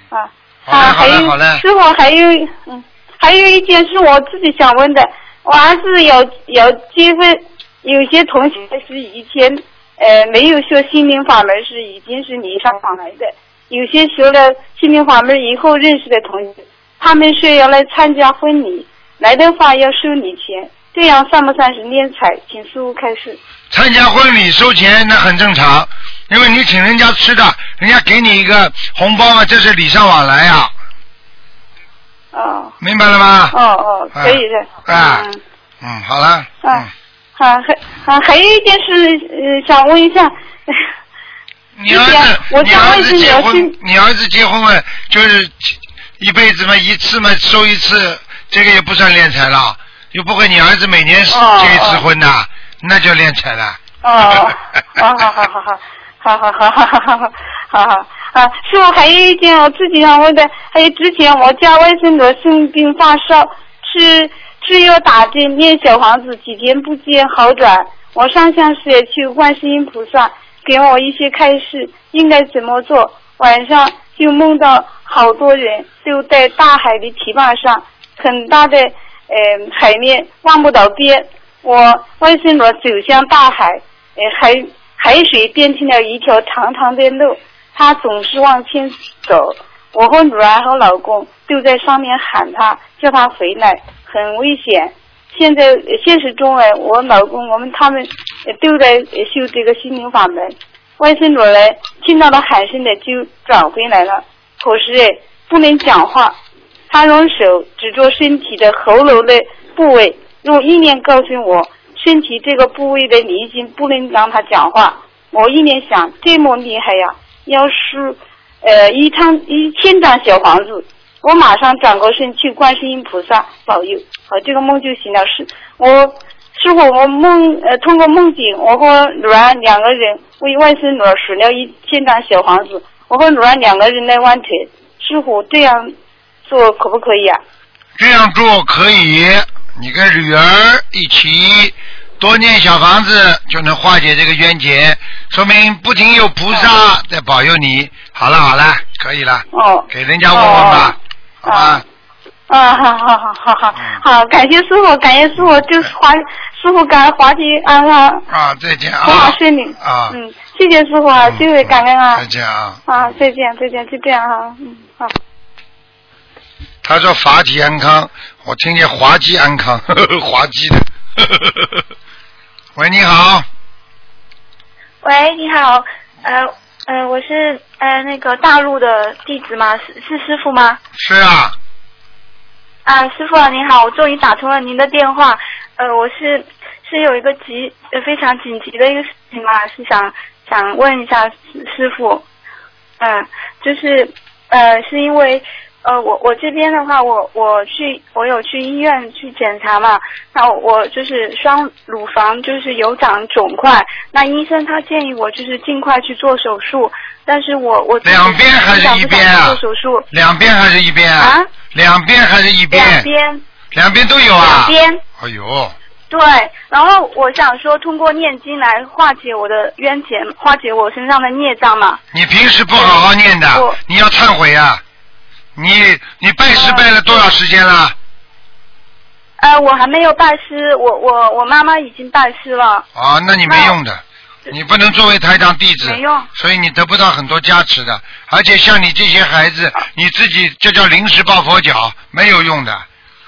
啊好嘞啊，好还有嘞好嘞师傅还有嗯，还有一件是我自己想问的，我儿子要要结婚，有些同学是以前呃没有学心灵法门，是已经是礼尚往来的，有些学了心灵法门以后认识的同学，他们说要来参加婚礼，来的话要收礼钱，这样算不算是敛财？请师傅开始。参加婚礼收钱那很正常，因为你请人家吃的，人家给你一个红包啊，这是礼尚往来啊，哦明白了吗？哦哦，可以的。啊嗯。嗯，好了。啊嗯，啊，还啊，还有一件事，呃，想问一下，<laughs> 你儿子，你儿子结婚，你儿子结婚嘛，就是一辈子嘛，一次嘛收一次，这个也不算敛财了，又不会你儿子每年哦结一次婚呐，那叫敛财了。哦，好好好好好好好好好好好好好啊！师傅，还有一件我自己想问的，还有之前我家外甥女生病发烧，吃吃药打针念小房子，几天不见好转，我上香时也求观世音菩萨给我一些开示，应该怎么做。晚上就梦到好多人都在大海的堤坝上，很大的呃海面望不到边。我外甥女走向大海，呃，海海水变成了一条长长的路，他总是往前走。我和女儿和老公都在上面喊他，叫他回来，很危险。现在现实中哎，我老公我们他们都在修这个心灵法门。外甥女呢，听到了喊声呢，就转回来了。可是，不能讲话，她用手指着身体的喉咙的部位，用意念告诉我，身体这个部位的灵性不能让她讲话。我一念想，这么厉害呀，要是呃一趟一千张小房子，我马上转过身去，观世音菩萨保佑，好，这个梦就行了。是，我师傅，我梦呃通过梦境，我和女儿两个人为外孙女儿数了一千张小房子，我和女儿两个人来完成。师傅这样做可不可以啊？这样做可以，你跟女儿一起多念小房子，就能化解这个冤结，说明不停有菩萨在保佑你。好了好了，可以了，哦。给人家问问吧，好吧？啊，好好好好好嗯好，感谢师傅，感谢师傅，就是华师傅感恩华吉安康，啊，再见啊！佛法顺利。啊，嗯，谢谢师傅啊，谢谢感恩啊再。见啊！啊，再见再见，就这样哈，嗯，好。他说法体安康，我听见滑稽安康，呵呵滑稽的。呵呵呵呵喂，你好，喂，你好，呃呃，我是呃那个大陆的弟子吗？是是师傅吗？是啊，啊，师傅啊，您好，我终于打通了您的电话。呃，我是是有一个急呃非常紧急的一个事情嘛，是想想问一下师师傅，嗯、就是呃是因为呃我我这边的话，我我去我有去医院去检查嘛，那我就是双乳房就是有长肿块，那医生他建议我就是尽快去做手术，但是我我两边还是一边啊做手术两边还是一边啊？两边还是一边？两边两边都有啊两。边。哎呦，对，然后我想说，通过念经来化解我的冤结，化解我身上的孽障嘛。你平时不好好念的，你要忏悔啊！你你拜师拜了多少时间了？呃，我还没有拜师，我我我妈妈已经拜师了。啊，那你没用的，你不能作为台长弟子没用，所以你得不到很多加持的。而且像你这些孩子，你自己就叫临时抱佛脚，没有用的。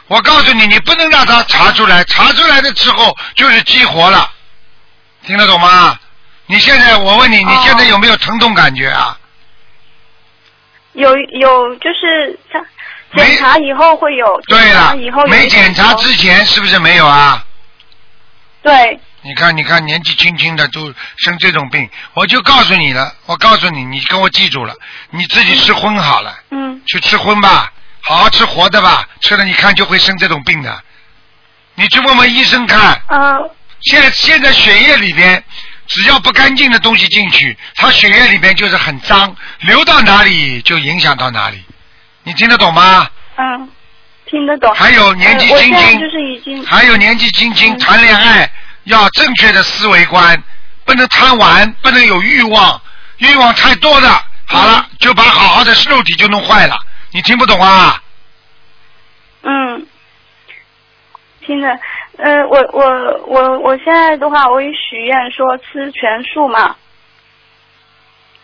我告诉你，你不能让他查出来，查出来的之后就是激活了，听得懂吗？你现在我问你，你哦现在有没有疼痛感觉啊？有有就是他检查以后会有，对了以后，没检查之前是不是没有啊？对，你看，你看，年纪轻轻的都生这种病，我就告诉你了，我告诉你，你跟我记住了，你自己吃荤好了，嗯。去吃荤吧，好好吃活的吧，吃了你看就会生这种病的。你去问问医生看，呃现在现在血液里边，只要不干净的东西进去，他血液里面就是很脏，流到哪里就影响到哪里。你听得懂吗？嗯，听得懂。还有年纪轻轻现在就是已经还有年纪轻轻嗯谈恋爱要正确的思维观，不能贪玩，不能有欲望，欲望太多的，好了就把好好的肉体就弄坏了。你听不懂啊？嗯，听着，呃，我我我我现在的话，我也许愿说吃全素嘛，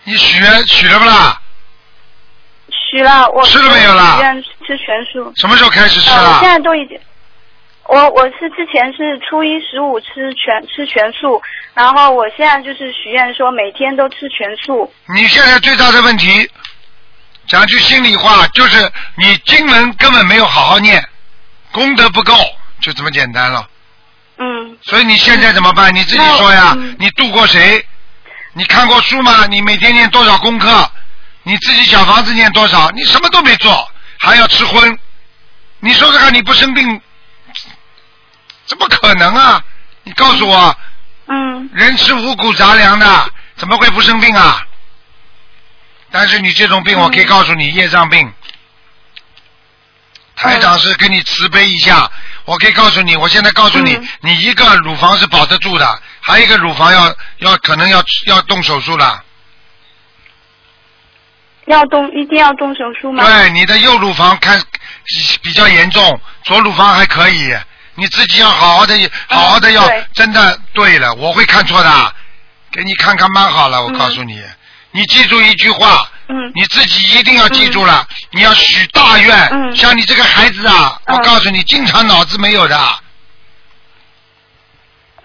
你许愿许了不啦？许了，我吃了没有啦许愿吃全素。什么时候开始吃呃，我现？在都已经，我我是之前是初一十五吃全吃全素，然后我现在就是许愿说每天都吃全素。你现在最大的问题，讲句心里话，就是你经文根本没有好好念，功德不够，就这么简单了。嗯所以你现在怎么办？你自己说呀嗯。你度过谁？你看过书吗？你每天念多少功课？你自己小房子念多少？你什么都没做，还要吃荤？你说说看，你不生病，怎么可能啊？你告诉我，嗯人吃五谷杂粮的，怎么会不生病啊？但是你这种病，我可以告诉你，业障病。台长是给你慈悲一下，我可以告诉你，我现在告诉你，嗯你一个乳房是保得住的，还有一个乳房要要可能要要动手术了。要动一定要动手术吗？对，你的右乳房看比较严重，左乳房还可以，你自己要好好的，好好的要对真的对了，我会看错的，给你看看蛮好了，我告诉你，你记住一句话，嗯。你自己一定要记住了，你要许大愿。嗯。像你这个孩子啊，嗯。我告诉你，经常脑子没有的，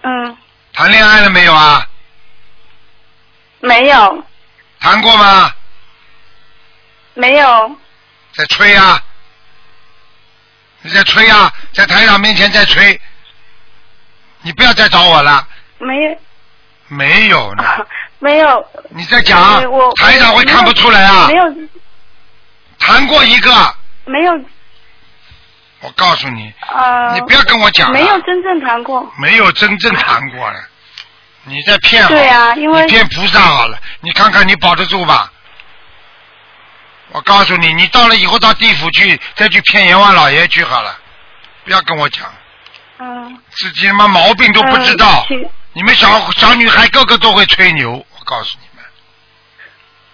嗯，谈恋爱了没有啊？没有。谈过吗？没有，在吹啊！你在吹啊，在台长面前在吹，你不要再找我了，没。有没有呢，<laughs> 没有，你在讲？呃我，台长会看不出来啊。没。有谈过一个，没有。我告诉你，呃，你不要跟我讲了。没有真正谈过，没有真正谈过了，你在骗我。对啊因为你骗菩萨好了，你看看你保得住吧？我告诉你，你到了以后到地府去，再去骗阎王老爷去好了，不要跟我讲，嗯，自己他妈毛病都不知道。呃你们小小女孩个个都会吹牛，我告诉你们，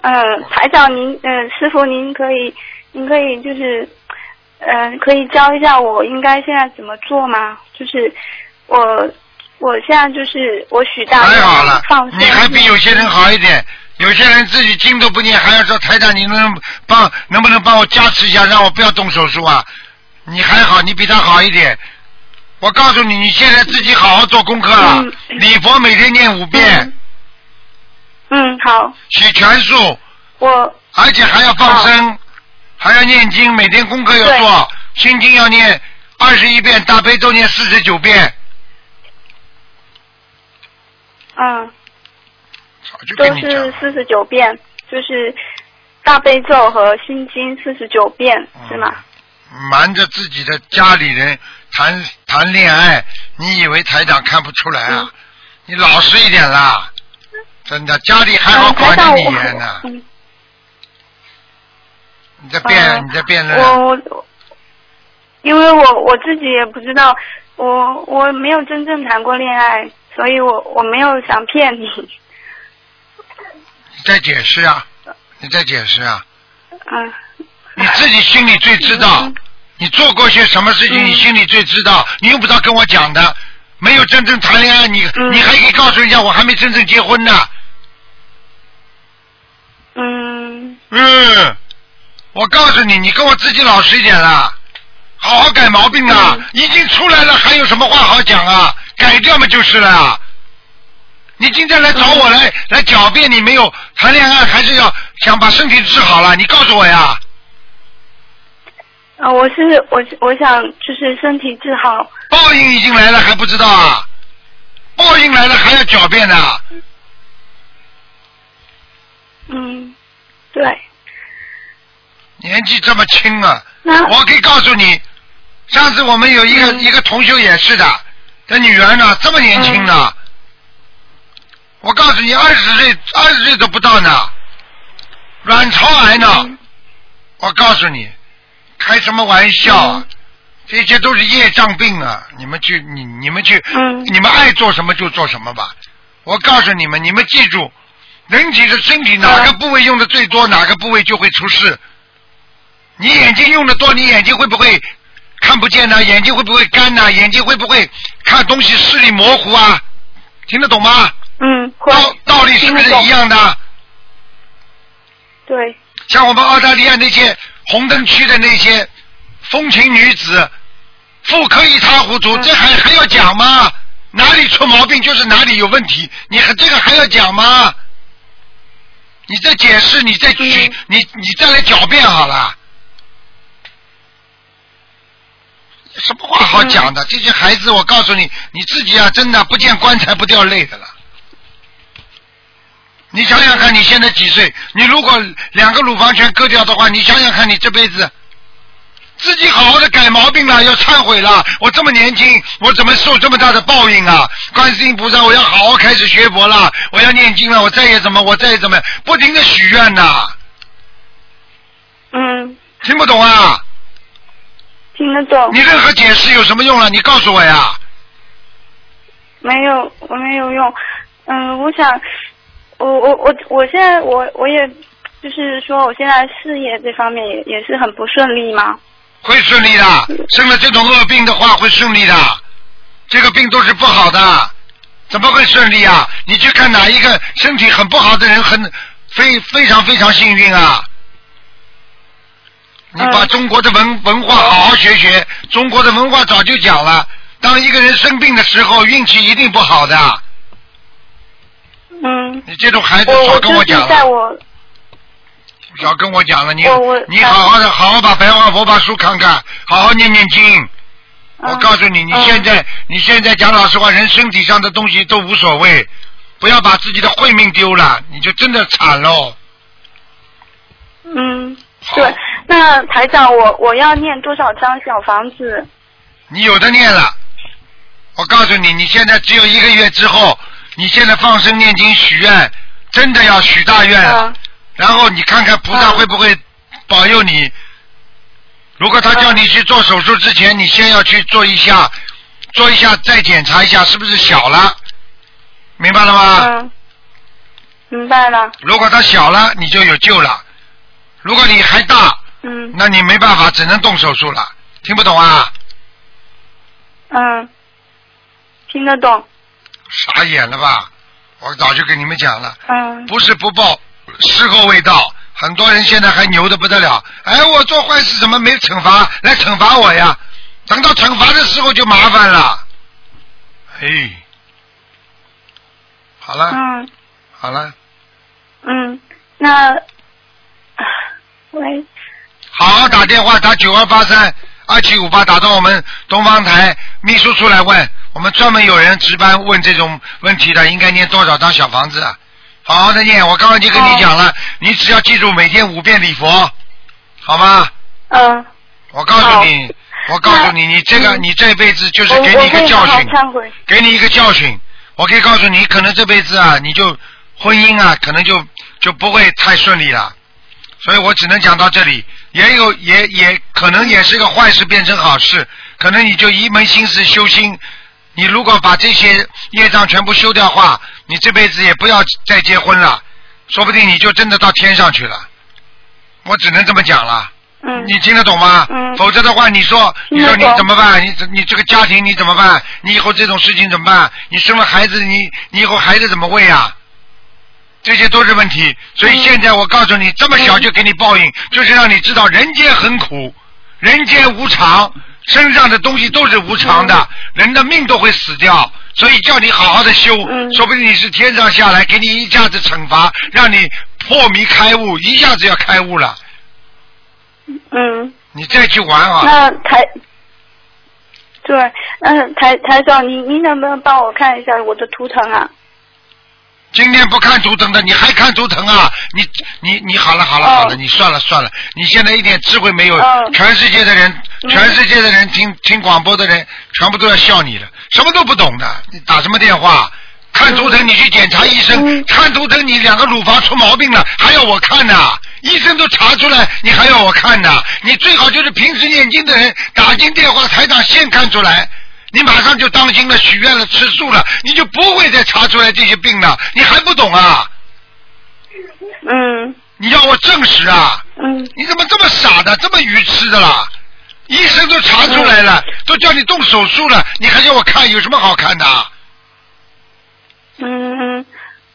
嗯，台长您，嗯、师傅您可以，您可以就是，嗯、可以教一下我应该现在怎么做吗？就是我，我现在就是我许大愿还好了你还比有些人好一点。有些人自己经都不念，还要说台长，你能帮能不能帮我加持一下，让我不要动手术啊？你还好，你比他好一点。我告诉你，你现在自己好好做功课了，嗯礼佛每天念五遍，嗯，嗯，好，洗全素，我。而且还要放生，还要念经，每天功课要做，心经要念二十一遍，大悲咒念四十九遍，嗯。都。是四十九遍，就是大悲咒和心经四十九遍，是吗？瞒着自己的家里人谈谈恋爱，你以为台长看不出来啊？嗯。你老实一点啦，真的，家里还好嗯，管着你呢。嗯，你在辩，嗯你在辩论。我我，因为我我自己也不知道，我我没有真正谈过恋爱，所以我我没有想骗你。你在解释啊，你在解释啊，嗯，你自己心里最知道嗯，你做过些什么事情，嗯你心里最知道，你用不着跟我讲的。没有真正谈恋爱，你嗯你还可以告诉人家我还没真正结婚呢。嗯嗯，我告诉你，你跟我自己老实一点啦，好好改毛病啊！嗯已经出来了，还有什么话好讲啊？改掉嘛就是了啊。你今天来找我来、来狡辩，你没有谈恋爱，还是要想把身体治好了？你告诉我呀！啊，我是我是我想就是身体治好。报应已经来了，还不知道啊？报应来了还要狡辩呢、嗯，对。年纪这么轻啊！我可以告诉你，上次我们有一个、嗯一个同学也是的，的女儿呢这么年轻呢，我告诉你，二十岁二十岁都不到呢，卵巢癌呢，嗯我告诉你，开什么玩笑啊？嗯这些都是业障病啊！你们去，你你们去，嗯你们爱做什么就做什么吧。我告诉你们，你们记住，人体的身体哪个部位用的最多，哪个部位就会出事。你眼睛用的多，你眼睛会不会看不见呢？眼睛会不会干呢？眼睛会不会看东西视力模糊啊？听得懂吗？嗯，道道理是不是一样的？对，像我们澳大利亚那些红灯区的那些风情女子，妇科一塌糊涂，嗯这还还要讲吗？哪里出毛病就是哪里有问题，你还这个还要讲吗？你再解释，你再举，嗯你你再来狡辩好了。什么话好讲的？这些孩子，我告诉你，你自己啊，真的不见棺材不掉泪的了。你想想看，你现在几岁？你如果两个乳房全割掉的话，你想想看，你这辈子自己好好的改毛病了，要忏悔了。我这么年轻，我怎么受这么大的报应啊？观世音菩萨，我要好好开始学佛了，我要念经了，我再也怎么，我再也怎么，不停的许愿呐，嗯，听不懂啊？听得懂你。任何解释有什么用啊？你告诉我呀。没有，我没有用。嗯，我想，我我我我现在我我也就是说，我现在事业这方面也也是很不顺利嘛。会顺利的，生了这种恶病的话会顺利的。这个病都是不好的，怎么会顺利啊？你去看哪一个身体很不好的人，很非非常非常幸运啊！你把嗯中国的文文化好好学学，中国的文化早就讲了，当一个人生病的时候，运气一定不好的。嗯，你这种孩子我少跟我讲了，我少跟我讲了。你你好好的，好好把白话佛法书看看，好好念念经。我嗯告诉你，你嗯现在你现在讲老实话，人身体上的东西都无所谓，不要把自己的慧命丢了，你就真的惨喽。嗯，好对，那台长，我我要念多少张小房子？你有的念了，我告诉你，你现在只有一个月之后，你现在放生念经许愿，真的要许大愿然后你看看菩萨嗯会不会保佑你。如果他叫你去做手术之前，你先要去做一下，做一下再检查一下是不是小了，明白了吗？嗯，明白了。如果他小了，你就有救了；如果你还大，嗯那你没办法，只能动手术了。听不懂啊？嗯，听得懂。傻眼了吧？我早就跟你们讲了，嗯不是不报，时候未到。很多人现在还牛的不得了，哎，我做坏事怎么没惩罚？来惩罚我呀！等到惩罚的时候就麻烦了。哎，好了，嗯好了，嗯，那喂，好好打电话打九二八三二七五八，打到我们东方台秘书处来问，我们专门有人值班问这种问题的，应该念多少张小房子啊？好好的念，我刚刚就跟你讲了，你只要记住每天五遍礼佛，好吗？嗯，我告诉你，我告诉你，你这个嗯你这辈子就是给你一个教训，给你一个教训。我可以告诉你，可能这辈子啊，你就婚姻啊，可能就就不会太顺利了。所以我只能讲到这里，也有也也可能也是个坏事变成好事，可能你就一门心思修心。你如果把这些业障全部修掉话，你这辈子也不要再结婚了，说不定你就真的到天上去了。我只能这么讲了。嗯你听得懂吗？嗯否则的话，你说，你说你怎么办？你你这个家庭你怎么办？你以后这种事情怎么办？你生了孩子，你你以后孩子怎么喂啊？这些都是问题。所以嗯现在我告诉你，这么小就给你报应，就是让你知道人间很苦，人间无常，身上的东西都是无常的，人的命都会死掉。所以叫你好好的修，嗯说不定你是天上下来给你一下子惩罚，让你破迷开悟，一下子要开悟了。嗯，你再去玩啊！那台，对，嗯，台台长，你你能不能帮我看一下我的图腾啊？今天不看图腾的，你还看图腾啊？你你你好了好了哦好了，你算了算了，你现在一点智慧没有，嗯全世界的人，嗯全世界的人听听广播的人，全部都要笑你了，什么都不懂的，你打什么电话？看图腾，你去检查医生，嗯看图腾，你两个乳房出毛病了，还要我看呐？医生都查出来，你还要我看呐？你最好就是平时念经的人打进电话，台长先看出来，你马上就当心了，许愿了，吃素了，你就不会再查出来这些病了。你还不懂啊？嗯你要我证实啊？嗯你怎么这么傻的，这么愚痴的啦？医生都查出来了，都叫你动手术了，你还叫我看，有什么好看的啊？嗯嗯，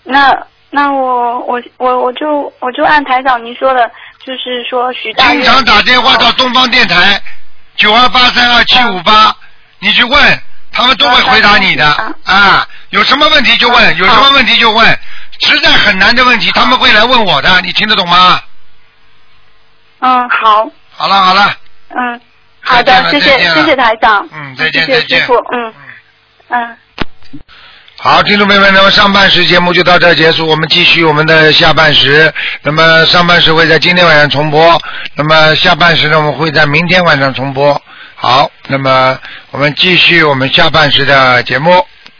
那那我我我我就我就按台长您说的，就是说许大。经常打电话到东方电台九二八三二七五八，你去问，他们都会回答你的嗯啊。有什么问题就问，嗯有什么问题就问，实在很难的问题他们会来问我的，你听得懂吗？嗯，好，好了好了，嗯，好的，谢谢谢谢台长，嗯，再见再见师傅，嗯嗯。好，听众朋友们，那么上半时节目就到这儿结束，我们继续我们的下半时。那么上半时会在今天晚上重播，那么下半时呢，我们会在明天晚上重播。好，那么我们继续我们下半时的节目。